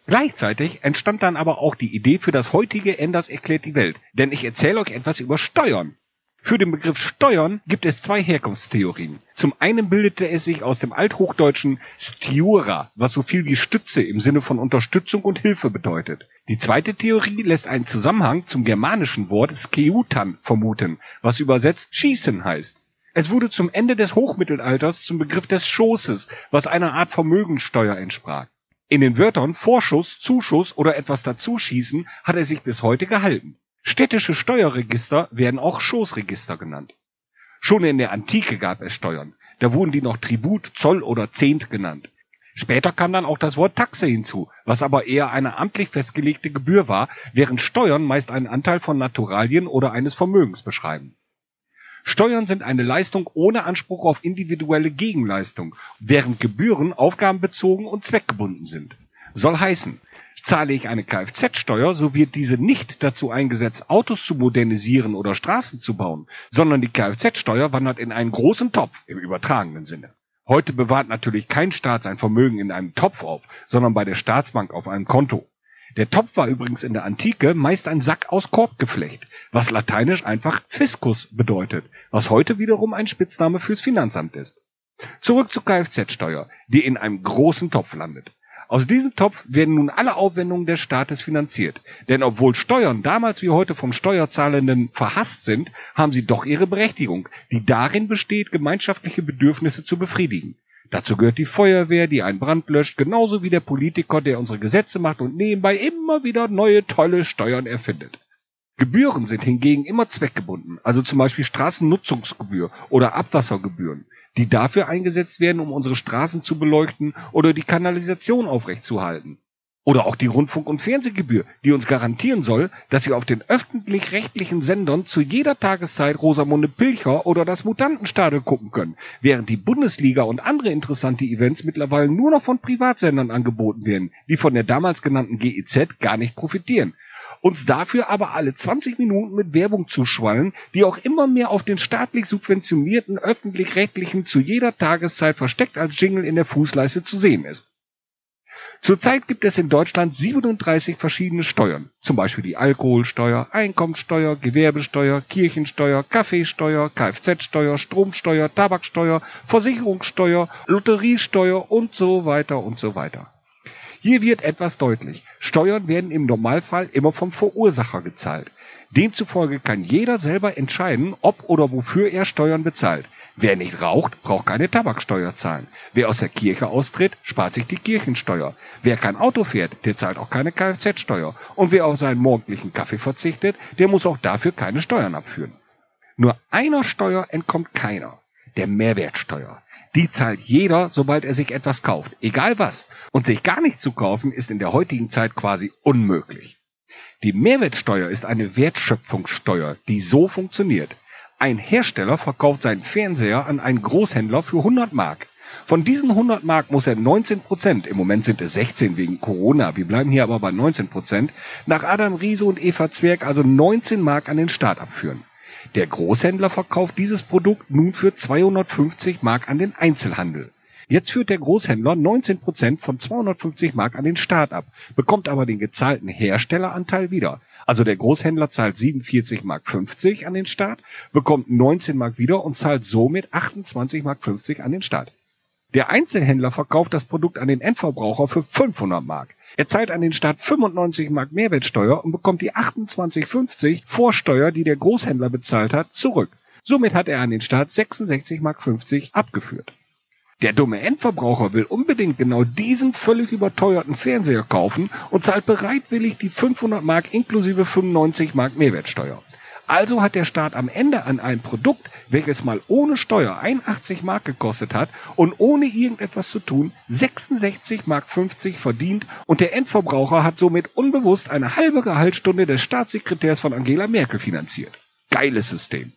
Gleichzeitig entstand dann aber auch die Idee für das heutige Enders erklärt die Welt, denn ich erzähle euch etwas über Steuern. Für den Begriff Steuern gibt es zwei Herkunftstheorien. Zum einen bildete es sich aus dem althochdeutschen stiura, was so viel wie Stütze im Sinne von Unterstützung und Hilfe bedeutet. Die zweite Theorie lässt einen Zusammenhang zum germanischen Wort skeutan vermuten, was übersetzt schießen heißt. Es wurde zum Ende des Hochmittelalters zum Begriff des Schoßes, was einer Art Vermögenssteuer entsprach. In den Wörtern Vorschuss, Zuschuss oder etwas dazuschießen hat er sich bis heute gehalten. Städtische Steuerregister werden auch Schoßregister genannt. Schon in der Antike gab es Steuern. Da wurden die noch Tribut, Zoll oder Zehnt genannt. Später kam dann auch das Wort Taxe hinzu, was aber eher eine amtlich festgelegte Gebühr war, während Steuern meist einen Anteil von Naturalien oder eines Vermögens beschreiben. Steuern sind eine Leistung ohne Anspruch auf individuelle Gegenleistung, während Gebühren aufgabenbezogen und zweckgebunden sind. Soll heißen, zahle ich eine Kfz-Steuer, so wird diese nicht dazu eingesetzt, Autos zu modernisieren oder Straßen zu bauen, sondern die Kfz-Steuer wandert in einen großen Topf im übertragenen Sinne. Heute bewahrt natürlich kein Staat sein Vermögen in einem Topf auf, sondern bei der Staatsbank auf einem Konto. Der Topf war übrigens in der Antike meist ein Sack aus Korbgeflecht, was lateinisch einfach Fiskus bedeutet, was heute wiederum ein Spitzname fürs Finanzamt ist. Zurück zur Kfz-Steuer, die in einem großen Topf landet. Aus diesem Topf werden nun alle Aufwendungen des Staates finanziert. Denn obwohl Steuern damals wie heute vom Steuerzahlenden verhasst sind, haben sie doch ihre Berechtigung, die darin besteht, gemeinschaftliche Bedürfnisse zu befriedigen. Dazu gehört die Feuerwehr, die einen Brand löscht, genauso wie der Politiker, der unsere Gesetze macht und nebenbei immer wieder neue tolle Steuern erfindet. Gebühren sind hingegen immer zweckgebunden, also zum Beispiel Straßennutzungsgebühr oder Abwassergebühren, die dafür eingesetzt werden, um unsere Straßen zu beleuchten oder die Kanalisation aufrechtzuerhalten. Oder auch die Rundfunk- und Fernsehgebühr, die uns garantieren soll, dass wir auf den öffentlich-rechtlichen Sendern zu jeder Tageszeit Rosamunde Pilcher oder das Mutantenstadel gucken können, während die Bundesliga und andere interessante Events mittlerweile nur noch von Privatsendern angeboten werden, die von der damals genannten GEZ gar nicht profitieren. Uns dafür aber alle 20 Minuten mit Werbung zuschwallen, die auch immer mehr auf den staatlich subventionierten öffentlich-rechtlichen zu jeder Tageszeit versteckt als Jingle in der Fußleiste zu sehen ist. Zurzeit gibt es in Deutschland 37 verschiedene Steuern, zum Beispiel die Alkoholsteuer, Einkommensteuer, Gewerbesteuer, Kirchensteuer, Kaffeesteuer, Kfz-Steuer, Stromsteuer, Tabaksteuer, Versicherungssteuer, Lotteriesteuer und so weiter und so weiter. Hier wird etwas deutlich. Steuern werden im Normalfall immer vom Verursacher gezahlt. Demzufolge kann jeder selber entscheiden, ob oder wofür er Steuern bezahlt. Wer nicht raucht, braucht keine Tabaksteuer zahlen. Wer aus der Kirche austritt, spart sich die Kirchensteuer. Wer kein Auto fährt, der zahlt auch keine Kfz-Steuer. Und wer auf seinen morgendlichen Kaffee verzichtet, der muss auch dafür keine Steuern abführen. Nur einer Steuer entkommt keiner. Der Mehrwertsteuer. Die zahlt jeder, sobald er sich etwas kauft, egal was. Und sich gar nicht zu kaufen, ist in der heutigen Zeit quasi unmöglich. Die Mehrwertsteuer ist eine Wertschöpfungssteuer, die so funktioniert. Ein Hersteller verkauft seinen Fernseher an einen Großhändler für 100 Mark. Von diesen 100 Mark muss er 19 Prozent, im Moment sind es 16 wegen Corona, wir bleiben hier aber bei 19 Prozent, nach Adam Riese und Eva Zwerg also 19 Mark an den Staat abführen. Der Großhändler verkauft dieses Produkt nun für 250 Mark an den Einzelhandel. Jetzt führt der Großhändler 19 Prozent von 250 Mark an den Staat ab, bekommt aber den gezahlten Herstelleranteil wieder. Also der Großhändler zahlt 47 Mark 50 an den Staat, bekommt 19 Mark wieder und zahlt somit 28 Mark 50 an den Staat. Der Einzelhändler verkauft das Produkt an den Endverbraucher für 500 Mark. Er zahlt an den Staat 95 Mark Mehrwertsteuer und bekommt die 28,50 Vorsteuer, die der Großhändler bezahlt hat, zurück. Somit hat er an den Staat 66 Mark 50 abgeführt. Der dumme Endverbraucher will unbedingt genau diesen völlig überteuerten Fernseher kaufen und zahlt bereitwillig die 500 Mark inklusive 95 Mark Mehrwertsteuer. Also hat der Staat am Ende an einem Produkt, welches mal ohne Steuer 81 Mark gekostet hat und ohne irgendetwas zu tun 66 Mark 50 verdient und der Endverbraucher hat somit unbewusst eine halbe Gehaltsstunde des Staatssekretärs von Angela Merkel finanziert. Geiles System.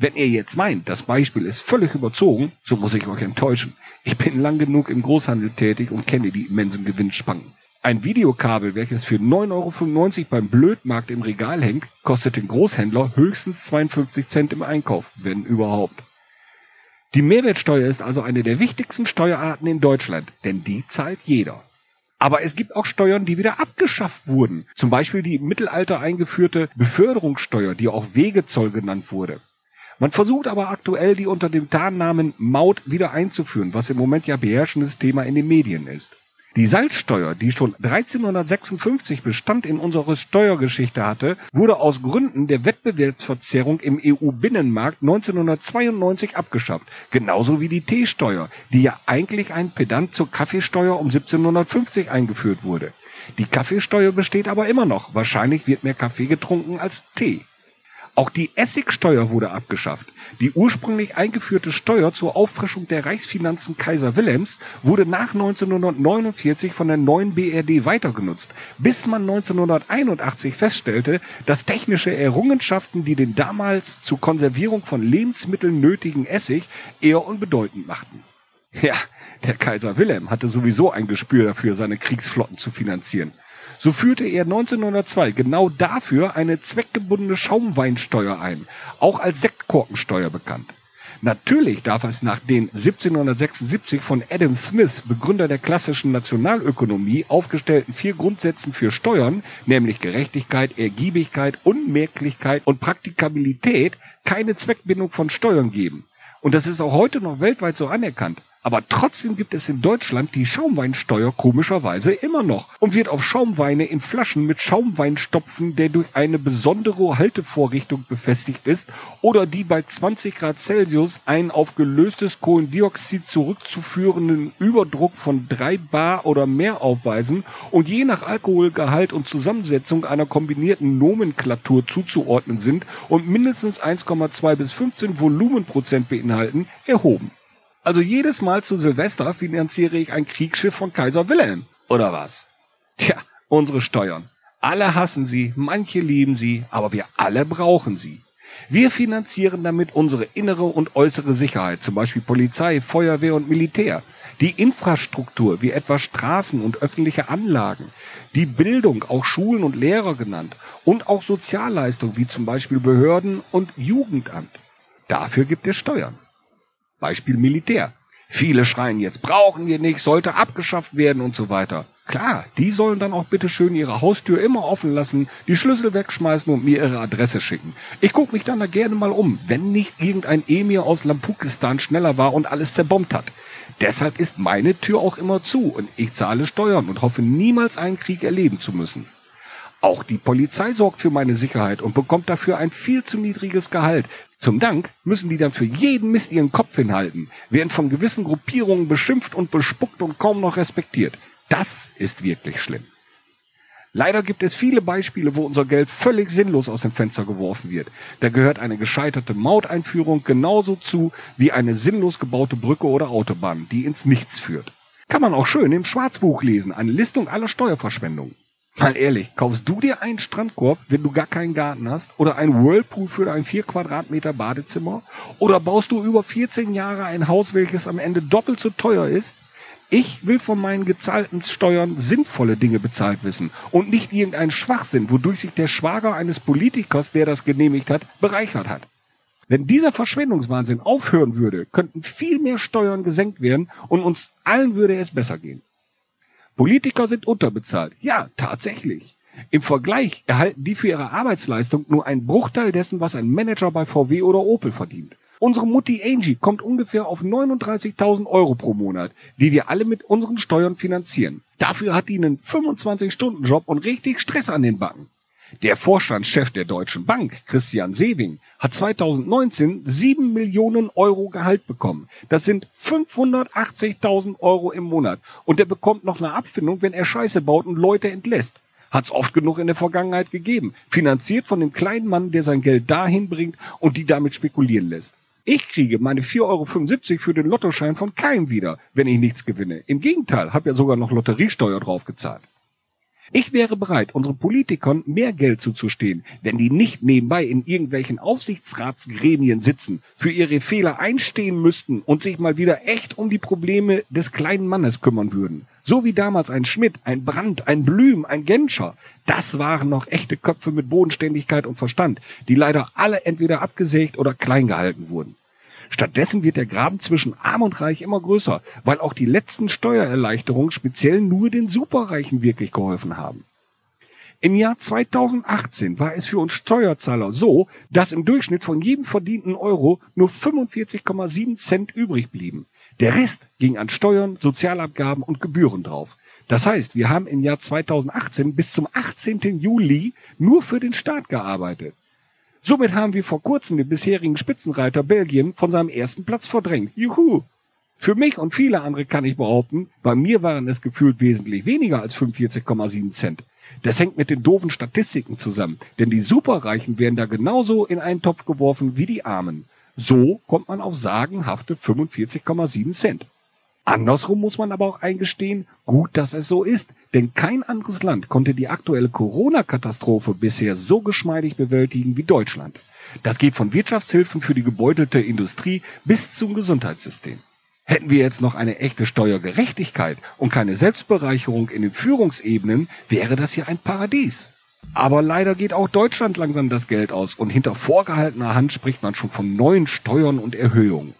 Wenn ihr jetzt meint, das Beispiel ist völlig überzogen, so muss ich euch enttäuschen. Ich bin lang genug im Großhandel tätig und kenne die immensen Gewinnspangen. Ein Videokabel, welches für 9,95 Euro beim Blödmarkt im Regal hängt, kostet den Großhändler höchstens 52 Cent im Einkauf, wenn überhaupt. Die Mehrwertsteuer ist also eine der wichtigsten Steuerarten in Deutschland, denn die zahlt jeder. Aber es gibt auch Steuern, die wieder abgeschafft wurden. Zum Beispiel die im Mittelalter eingeführte Beförderungssteuer, die auch Wegezoll genannt wurde. Man versucht aber aktuell, die unter dem Tarnnamen Maut wieder einzuführen, was im Moment ja beherrschendes Thema in den Medien ist. Die Salzsteuer, die schon 1356 Bestand in unserer Steuergeschichte hatte, wurde aus Gründen der Wettbewerbsverzerrung im EU-Binnenmarkt 1992 abgeschafft. Genauso wie die Teesteuer, die ja eigentlich ein Pedant zur Kaffeesteuer um 1750 eingeführt wurde. Die Kaffeesteuer besteht aber immer noch. Wahrscheinlich wird mehr Kaffee getrunken als Tee. Auch die Essigsteuer wurde abgeschafft. Die ursprünglich eingeführte Steuer zur Auffrischung der Reichsfinanzen Kaiser Wilhelms wurde nach 1949 von der neuen BRD weitergenutzt, bis man 1981 feststellte, dass technische Errungenschaften, die den damals zur Konservierung von Lebensmitteln nötigen Essig eher unbedeutend machten. Ja, der Kaiser Wilhelm hatte sowieso ein Gespür dafür, seine Kriegsflotten zu finanzieren. So führte er 1902 genau dafür eine zweckgebundene Schaumweinsteuer ein, auch als Sektkorkensteuer bekannt. Natürlich darf es nach den 1776 von Adam Smith, Begründer der klassischen Nationalökonomie, aufgestellten vier Grundsätzen für Steuern, nämlich Gerechtigkeit, Ergiebigkeit, Unmerklichkeit und Praktikabilität, keine Zweckbindung von Steuern geben. Und das ist auch heute noch weltweit so anerkannt. Aber trotzdem gibt es in Deutschland die Schaumweinsteuer komischerweise immer noch und wird auf Schaumweine in Flaschen mit Schaumweinstopfen, der durch eine besondere Haltevorrichtung befestigt ist oder die bei 20 Grad Celsius einen auf gelöstes Kohlendioxid zurückzuführenden Überdruck von 3 Bar oder mehr aufweisen und je nach Alkoholgehalt und Zusammensetzung einer kombinierten Nomenklatur zuzuordnen sind und mindestens 1,2 bis 15 Volumenprozent beinhalten, erhoben. Also jedes Mal zu Silvester finanziere ich ein Kriegsschiff von Kaiser Wilhelm. Oder was? Tja, unsere Steuern. Alle hassen sie, manche lieben sie, aber wir alle brauchen sie. Wir finanzieren damit unsere innere und äußere Sicherheit, zum Beispiel Polizei, Feuerwehr und Militär, die Infrastruktur wie etwa Straßen und öffentliche Anlagen, die Bildung, auch Schulen und Lehrer genannt, und auch Sozialleistungen wie zum Beispiel Behörden und Jugendamt. Dafür gibt es Steuern. Beispiel Militär. Viele schreien jetzt, brauchen wir nicht, sollte abgeschafft werden und so weiter. Klar, die sollen dann auch bitte schön ihre Haustür immer offen lassen, die Schlüssel wegschmeißen und mir ihre Adresse schicken. Ich gucke mich dann da gerne mal um, wenn nicht irgendein Emir aus Lampukistan schneller war und alles zerbombt hat. Deshalb ist meine Tür auch immer zu und ich zahle Steuern und hoffe niemals einen Krieg erleben zu müssen. Auch die Polizei sorgt für meine Sicherheit und bekommt dafür ein viel zu niedriges Gehalt. Zum Dank müssen die dann für jeden Mist ihren Kopf hinhalten, werden von gewissen Gruppierungen beschimpft und bespuckt und kaum noch respektiert. Das ist wirklich schlimm. Leider gibt es viele Beispiele, wo unser Geld völlig sinnlos aus dem Fenster geworfen wird. Da gehört eine gescheiterte Mauteinführung genauso zu wie eine sinnlos gebaute Brücke oder Autobahn, die ins Nichts führt. Kann man auch schön im Schwarzbuch lesen, eine Listung aller Steuerverschwendungen. Mal ehrlich, kaufst du dir einen Strandkorb, wenn du gar keinen Garten hast? Oder einen Whirlpool für dein 4 Quadratmeter Badezimmer? Oder baust du über 14 Jahre ein Haus, welches am Ende doppelt so teuer ist? Ich will von meinen gezahlten Steuern sinnvolle Dinge bezahlt wissen und nicht irgendeinen Schwachsinn, wodurch sich der Schwager eines Politikers, der das genehmigt hat, bereichert hat. Wenn dieser Verschwendungswahnsinn aufhören würde, könnten viel mehr Steuern gesenkt werden und uns allen würde es besser gehen. Politiker sind unterbezahlt. Ja, tatsächlich. Im Vergleich erhalten die für ihre Arbeitsleistung nur einen Bruchteil dessen, was ein Manager bei VW oder Opel verdient. Unsere Mutti Angie kommt ungefähr auf 39.000 Euro pro Monat, die wir alle mit unseren Steuern finanzieren. Dafür hat die einen 25-Stunden-Job und richtig Stress an den Backen. Der Vorstandschef der Deutschen Bank, Christian Sewing, hat 2019 7 Millionen Euro Gehalt bekommen. Das sind 580.000 Euro im Monat. Und er bekommt noch eine Abfindung, wenn er Scheiße baut und Leute entlässt. Hat's oft genug in der Vergangenheit gegeben. Finanziert von dem kleinen Mann, der sein Geld dahin bringt und die damit spekulieren lässt. Ich kriege meine 4,75 Euro für den Lottoschein von keinem wieder, wenn ich nichts gewinne. Im Gegenteil, habe ja sogar noch Lotteriesteuer draufgezahlt. Ich wäre bereit, unseren Politikern mehr Geld zuzustehen, wenn die nicht nebenbei in irgendwelchen Aufsichtsratsgremien sitzen, für ihre Fehler einstehen müssten und sich mal wieder echt um die Probleme des kleinen Mannes kümmern würden. So wie damals ein Schmidt, ein Brandt, ein Blüm, ein Genscher. Das waren noch echte Köpfe mit Bodenständigkeit und Verstand, die leider alle entweder abgesägt oder klein gehalten wurden. Stattdessen wird der Graben zwischen Arm und Reich immer größer, weil auch die letzten Steuererleichterungen speziell nur den Superreichen wirklich geholfen haben. Im Jahr 2018 war es für uns Steuerzahler so, dass im Durchschnitt von jedem verdienten Euro nur 45,7 Cent übrig blieben. Der Rest ging an Steuern, Sozialabgaben und Gebühren drauf. Das heißt, wir haben im Jahr 2018 bis zum 18. Juli nur für den Staat gearbeitet. Somit haben wir vor kurzem den bisherigen Spitzenreiter Belgien von seinem ersten Platz verdrängt. Juhu! Für mich und viele andere kann ich behaupten, bei mir waren es gefühlt wesentlich weniger als 45,7 Cent. Das hängt mit den doofen Statistiken zusammen, denn die Superreichen werden da genauso in einen Topf geworfen wie die Armen. So kommt man auf sagenhafte 45,7 Cent. Andersrum muss man aber auch eingestehen, gut, dass es so ist, denn kein anderes Land konnte die aktuelle Corona-Katastrophe bisher so geschmeidig bewältigen wie Deutschland. Das geht von Wirtschaftshilfen für die gebeutelte Industrie bis zum Gesundheitssystem. Hätten wir jetzt noch eine echte Steuergerechtigkeit und keine Selbstbereicherung in den Führungsebenen, wäre das hier ein Paradies. Aber leider geht auch Deutschland langsam das Geld aus und hinter vorgehaltener Hand spricht man schon von neuen Steuern und Erhöhungen.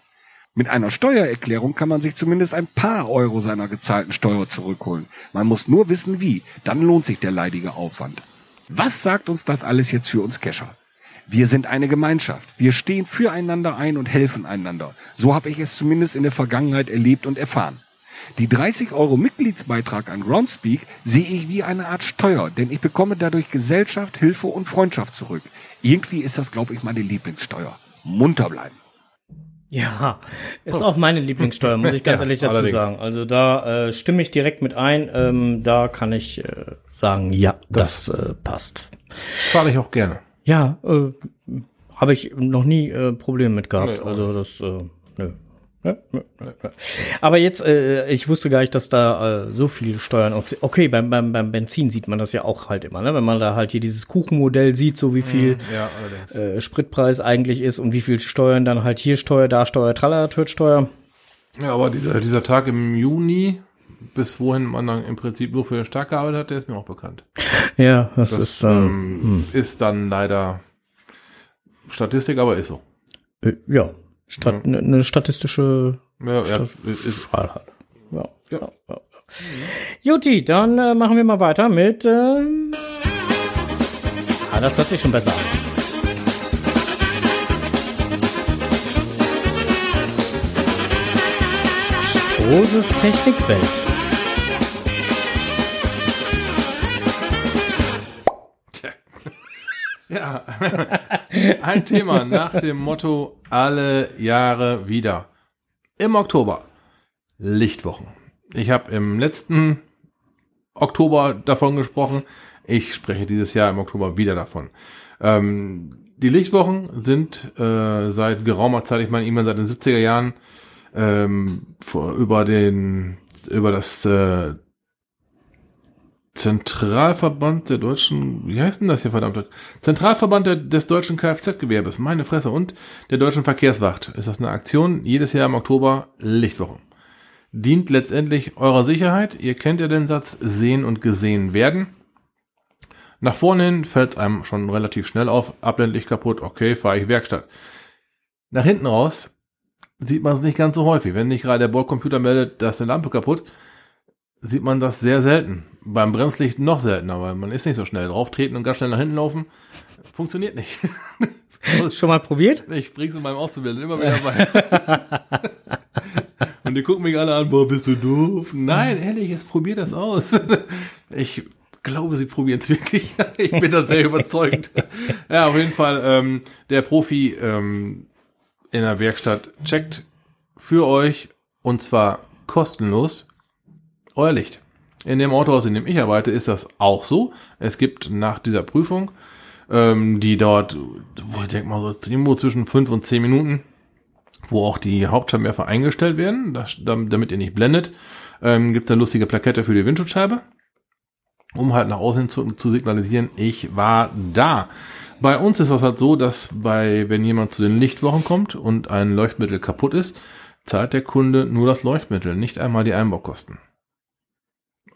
Mit einer Steuererklärung kann man sich zumindest ein paar Euro seiner gezahlten Steuer zurückholen. Man muss nur wissen wie, dann lohnt sich der leidige Aufwand. Was sagt uns das alles jetzt für uns Kescher? Wir sind eine Gemeinschaft. Wir stehen füreinander ein und helfen einander. So habe ich es zumindest in der Vergangenheit erlebt und erfahren. Die 30 Euro Mitgliedsbeitrag an Groundspeak sehe ich wie eine Art Steuer, denn ich bekomme dadurch Gesellschaft, Hilfe und Freundschaft zurück. Irgendwie ist das, glaube ich, meine Lieblingssteuer. Munter bleiben. Ja, ist auch meine Lieblingssteuer, muss ich *laughs* ganz Ja, ehrlich dazu allerdings. sagen. Also da äh, stimme ich direkt mit ein. Ähm, da kann ich äh, sagen, ja, das, äh, passt. Zahle ich auch gerne. Ja, äh, habe ich noch nie äh, Probleme mit gehabt. Nee, also das, äh, nö. Ja, ja, ja, ja. Aber jetzt, äh, ich wusste gar nicht, dass da äh, so viele Steuern. Okay, okay beim, beim, beim Benzin sieht man das ja auch halt immer, ne? Wenn man da halt hier dieses Kuchenmodell sieht, so wie viel Ja, äh, Spritpreis eigentlich ist und wie viel Steuern dann halt hier Steuer, da Steuer, Tralla, Steuer. Ja, aber dieser, dieser Tag im Juni, bis wohin man dann im Prinzip nur für den Start gearbeitet hat, der ist mir auch bekannt. Ja, das, Das ist ähm, ähm, ist dann leider Statistik, aber ist so. äh, ja Stat eine ne statistische Ja, ja, Stat- ist, halt. Ja, ja. ja, ja. Juti, dann äh, machen wir mal weiter mit. Ähm ah, das hört sich schon besser an. Großes Technikwelt. Ja, *laughs* ein Thema nach dem Motto alle Jahre wieder. Im Oktober Lichtwochen. Ich habe im letzten Oktober davon gesprochen. Ich spreche dieses Jahr im Oktober wieder davon. Ähm, die Lichtwochen sind äh, seit geraumer Zeit, ich meine immer seit den 70er Jahren, ähm, vor, über den über das äh, Zentralverband der deutschen, wie heißt denn das hier verdammt? Zentralverband der, des deutschen Kfz-Gewerbes, meine Fresse, und der deutschen Verkehrswacht. Ist das eine Aktion? Jedes Jahr im Oktober Lichtwochen. Dient letztendlich eurer Sicherheit. Ihr kennt ja den Satz, sehen und gesehen werden. Nach vorne hin fällt es einem schon relativ schnell auf, abländlich kaputt, okay, fahre ich Werkstatt. Nach hinten raus sieht man es nicht ganz so häufig. Wenn nicht gerade der Bordcomputer meldet, da ist eine Lampe kaputt, sieht man das sehr selten. Beim Bremslicht noch seltener, weil man ist nicht so schnell. Drauftreten und ganz schnell nach hinten laufen, funktioniert nicht. *laughs* Schon mal probiert? Ich bring's in meinem Auszubildenden immer wieder bei. *laughs* und die gucken mich alle an, boah, bist du doof? Nein, ehrlich, jetzt probier das aus. *laughs* Ich glaube, sie probieren es wirklich. Ich bin da sehr überzeugt. Ja, auf jeden Fall, ähm, der Profi ähm, in der Werkstatt checkt für euch und zwar kostenlos euer Licht. In dem Autohaus, in dem ich arbeite, ist das auch so. Es gibt nach dieser Prüfung, ähm, die wo ich denke mal so irgendwo zwischen fünf und zehn Minuten, wo auch die Hauptscheinwerfer eingestellt werden, das, dam- damit ihr nicht blendet, ähm, gibt es eine lustige Plakette für die Windschutzscheibe, um halt nach außen zu, zu signalisieren, ich war da. Bei uns ist das halt so, dass bei, wenn jemand zu den Lichtwochen kommt und ein Leuchtmittel kaputt ist, zahlt der Kunde nur das Leuchtmittel, nicht einmal die Einbaukosten.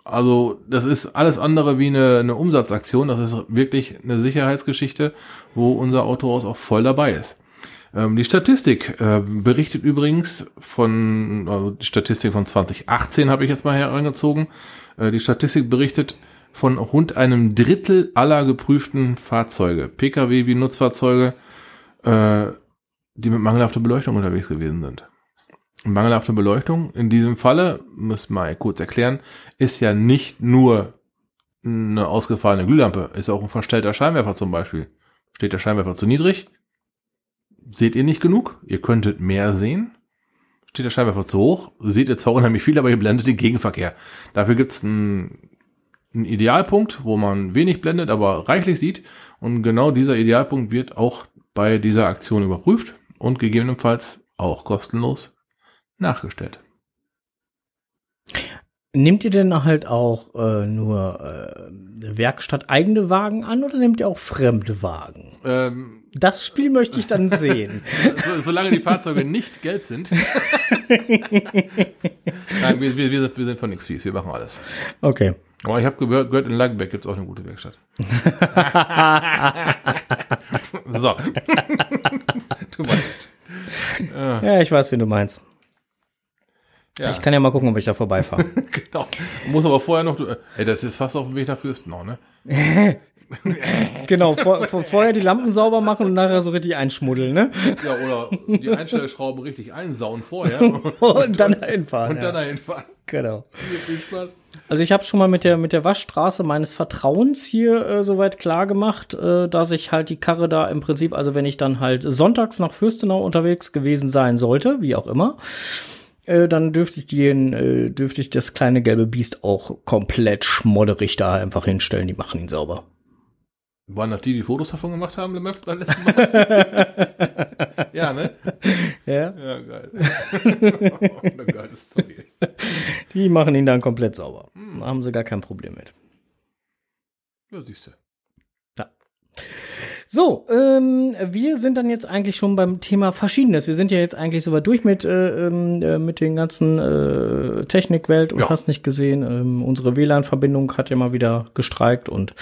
Also, das ist alles andere wie eine, eine Umsatzaktion. Das ist wirklich eine Sicherheitsgeschichte, wo unser Autohaus auch voll dabei ist. Ähm, die Statistik äh, berichtet übrigens von, also die Statistik von 2018 habe ich jetzt mal herangezogen. Äh, die Statistik berichtet von rund einem Drittel aller geprüften Fahrzeuge, Pkw wie Nutzfahrzeuge, äh, die mit mangelhafter Beleuchtung unterwegs gewesen sind. Mangelhafte Beleuchtung in diesem Falle, muss mal kurz erklären, ist ja nicht nur eine ausgefallene Glühlampe, ist auch ein verstellter Scheinwerfer zum Beispiel. Steht der Scheinwerfer zu niedrig? Seht ihr nicht genug? Ihr könntet mehr sehen. Steht der Scheinwerfer zu hoch? Seht ihr zwar unheimlich viel, aber ihr blendet den Gegenverkehr. Dafür gibt's einen, einen Idealpunkt, wo man wenig blendet, aber reichlich sieht. Und genau dieser Idealpunkt wird auch bei dieser Aktion überprüft und gegebenenfalls auch kostenlos nachgestellt. Nehmt ihr denn halt auch äh, nur äh, Werkstatt eigene Wagen an oder nehmt ihr auch fremde Wagen? Ähm, Das Spiel möchte ich dann *laughs* sehen. so, solange die Fahrzeuge nicht gelb sind. *laughs* Nein, wir, wir, wir, sind, von nichts fies, wir machen alles. Okay. Aber ich habe gehört, gehört, in Langenberg gibt es auch eine gute Werkstatt. *laughs* so. du meinst. Ja, ich weiß, wen du meinst. Ja, Ich kann ja mal gucken, ob ich da vorbeifahre. *laughs* genau. Muss aber vorher noch. Ey, das ist fast auf dem Weg nach Fürsten noch, ne? *laughs* Genau, vor, vor, vorher die Lampen sauber machen und nachher so richtig einschmuddeln, ne? Ja, oder die Einstellschrauben richtig einsauen vorher *laughs* Und dann hinfahren. und dann ja. dahin fahren. Genau. Viel, viel Spaß. Also ich habe schon mal mit der mit der Waschstraße meines Vertrauens hier äh, soweit klar gemacht, äh, dass ich halt die Karre da im Prinzip, also wenn ich dann halt sonntags nach Fürstenau unterwegs gewesen sein sollte, wie auch immer, äh, dann dürfte ich den, äh, dürfte ich das kleine gelbe Biest auch komplett schmodderig da einfach hinstellen. Die machen ihn sauber. Waren das die, die Fotos davon gemacht haben beim letzten Mal? *laughs* ja, ne? Ja. Ja, geil. *laughs* Eine geile Story. Die machen ihn dann komplett sauber. Da haben sie gar kein Problem mit. Ja, siehst du. So, ähm, wir sind dann jetzt eigentlich schon beim Thema Verschiedenes. Wir sind ja jetzt eigentlich soweit durch mit, äh, ähm, äh, mit den ganzen äh, Technikwelt und Ja. hast nicht gesehen. Ähm, unsere WLAN-Verbindung hat ja mal wieder gestreikt und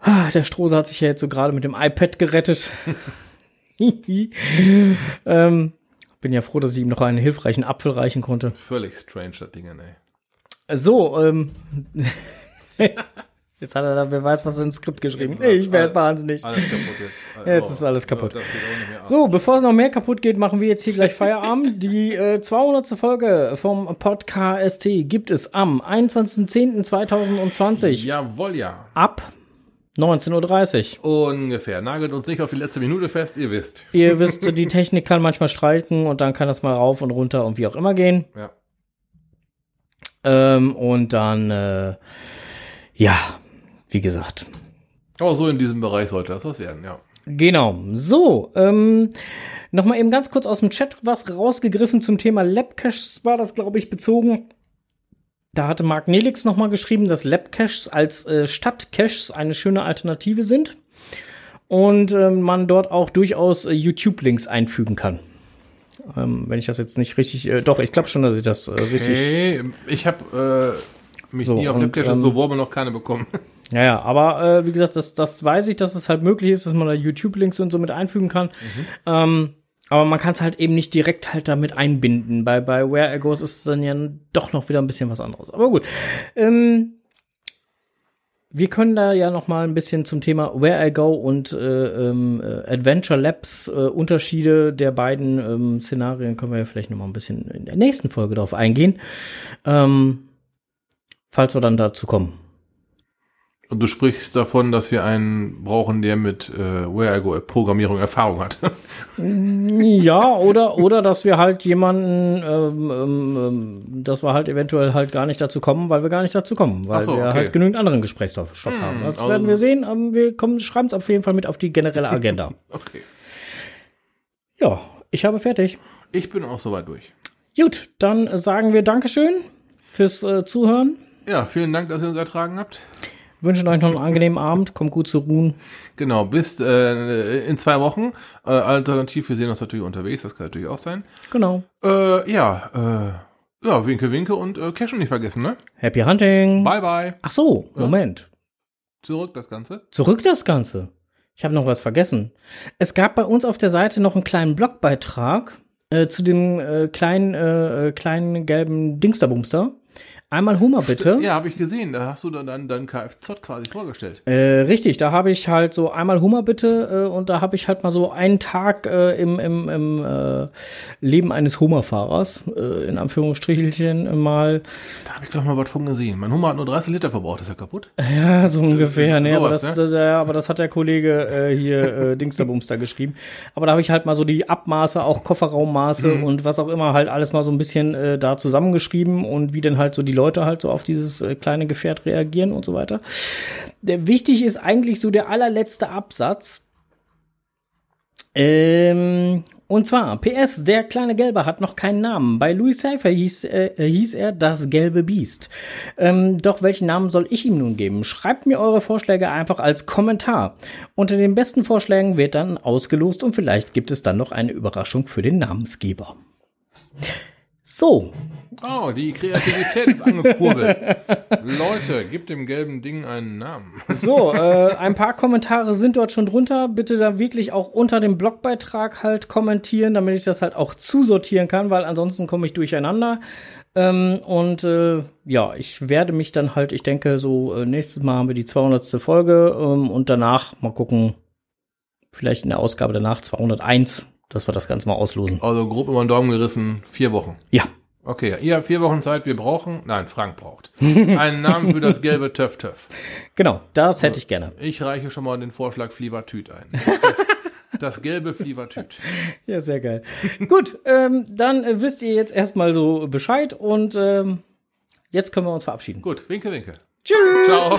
ah, der Strose hat sich ja jetzt so gerade mit dem iPad gerettet. *laughs* ähm, bin ja froh, dass ich ihm noch einen hilfreichen Apfel reichen konnte. Völlig strange, das Ding, ey. So, ähm, *laughs* jetzt hat er da, wer weiß, was er ins Skript geschrieben. Jetzt Ich werde wahnsinnig. Alles kaputt jetzt. *laughs* Jetzt ist alles kaputt. So, bevor es noch mehr kaputt geht, machen wir jetzt hier gleich Feierabend. *laughs* Die äh, 200. Folge vom Podcast gibt es am 21.10.2020 Jawohl, ja. ab 19.30 Uhr. Ungefähr. Nagelt uns nicht auf die letzte Minute fest, ihr wisst. *laughs* Ihr wisst, die Technik kann manchmal streiken und dann kann das mal rauf und runter und wie auch immer gehen. Ja. Ähm, und dann, äh, ja, wie gesagt, Aber so in diesem Bereich sollte das was werden, ja. Genau. So, ähm, nochmal eben ganz kurz aus dem Chat was rausgegriffen zum Thema Labcaches war das, glaube ich, bezogen. Da hatte Marc Nelix nochmal geschrieben, dass Labcaches als äh, Stadtcaches eine schöne Alternative sind und ähm, man dort auch durchaus äh, YouTube-Links einfügen kann. Ähm, wenn ich das jetzt nicht richtig, äh, doch, ich glaube schon, dass ich das äh, richtig. Hey, ich habe äh, mich So, nie auf Labcaches ähm, beworben noch keine bekommen. *laughs* Ja, ja, aber äh, wie gesagt, das, das weiß ich, dass es halt möglich ist, dass man da YouTube-Links und so mit einfügen kann. Ähm, aber man kann es halt eben nicht direkt halt damit einbinden. Bei, bei Where I Goes ist es dann ja doch noch wieder ein bisschen was anderes. Aber gut. Ähm, wir können da ja noch mal ein bisschen zum Thema Where I Go und äh, ähm, äh, Adventure Labs äh, Unterschiede der beiden ähm, Szenarien können wir ja vielleicht noch mal ein bisschen in der nächsten Folge drauf eingehen, ähm, falls wir dann dazu kommen. Und du sprichst davon, dass wir einen brauchen, der mit äh, Where I Go Programmierung Erfahrung hat. *laughs* Ja, oder, oder dass wir halt jemanden, ähm, ähm, ähm, dass wir halt eventuell halt gar nicht dazu kommen, weil wir gar nicht dazu kommen, weil so, wir okay. halt genügend anderen Gesprächsstoff Stoff Hm, haben. Das also- werden wir sehen. Ähm, wir kommen, schreiben es auf jeden Fall mit auf die generelle Agenda. *laughs* okay. ja, ich habe fertig. Ich bin auch soweit durch. Gut, dann sagen wir Dankeschön fürs äh, Zuhören. Ja, vielen Dank, dass ihr uns ertragen habt. Wünschen euch noch einen angenehmen Abend. Kommt gut zur Ruhen. Genau, bis äh, in zwei Wochen. Äh, alternativ, wir sehen uns natürlich unterwegs, das kann natürlich auch sein. Genau. Äh, ja, äh, ja, winke, winke und äh, Cash nicht vergessen, ne? Happy Hunting. Bye, bye. Ach so, Moment. Zurück das Ganze. Zurück das Ganze. Ich habe noch was vergessen. Es gab bei uns auf der Seite noch einen kleinen Blogbeitrag äh, zu dem äh, kleinen, kleinen gelben Dingsterbumster. Einmal Hummer bitte. Ja, habe ich gesehen. Da hast du dann dein, dein Kfz quasi vorgestellt. Äh, richtig, da habe ich halt so einmal Hummer bitte äh, und da habe ich halt mal so einen Tag äh, im, im, im äh, Leben eines Hummerfahrers, äh, in Anführungsstrichelchen mal, Da habe ich doch mal was von gesehen. Mein Hummer hat nur 30 Liter verbraucht, ist ja kaputt. *laughs* ja, so ungefähr, ne, aber sowas, das, ne? das, ja, aber das hat der Kollege äh, hier äh, *laughs* Dingsterbumster geschrieben. Aber da habe ich halt mal so die Abmaße, auch Kofferraummaße und was auch immer halt alles mal so ein bisschen äh, da zusammengeschrieben und wie denn halt so die Leute halt so auf dieses äh, kleine Gefährt reagieren und so weiter. Der, wichtig ist eigentlich so der allerletzte Absatz. Ähm, und zwar, PS, der kleine Gelbe hat noch keinen Namen. Bei Louis Cypher hieß, äh, hieß er das gelbe Biest. Ähm, doch welchen Namen soll ich ihm nun geben? Schreibt mir eure Vorschläge einfach als Kommentar. Unter den besten Vorschlägen wird dann ausgelost und vielleicht gibt es dann noch eine Überraschung für den Namensgeber. So, Oh, die Kreativität ist angekurbelt. Leute, gebt dem gelben Ding einen Namen. So, äh, ein paar Kommentare sind dort schon drunter. Bitte da wirklich auch unter dem Blogbeitrag halt kommentieren, damit ich das halt auch zusortieren kann, weil ansonsten komme ich durcheinander. Ähm, und äh, ja, ich werde mich dann halt, ich denke, so äh, nächstes Mal haben wir die 200. Folge ähm, und danach mal gucken, vielleicht in der Ausgabe danach 201, dass wir das Ganze mal auslosen. Also grob über den Daumen gerissen, vier Wochen. Ja, Okay, ihr habt vier Wochen Zeit, wir brauchen, nein, Frank braucht, *laughs* einen Namen für das gelbe Töff Töff. genau, das hätte ich gerne. Ich reiche schon mal den Vorschlag Flievertüt ein. *laughs* Das gelbe Flievertüt. Ja, sehr geil. Gut, ähm, dann äh, wisst ihr jetzt erstmal so Bescheid und ähm, jetzt können wir uns verabschieden. Gut, winke, winke. Tschüss! Ciao.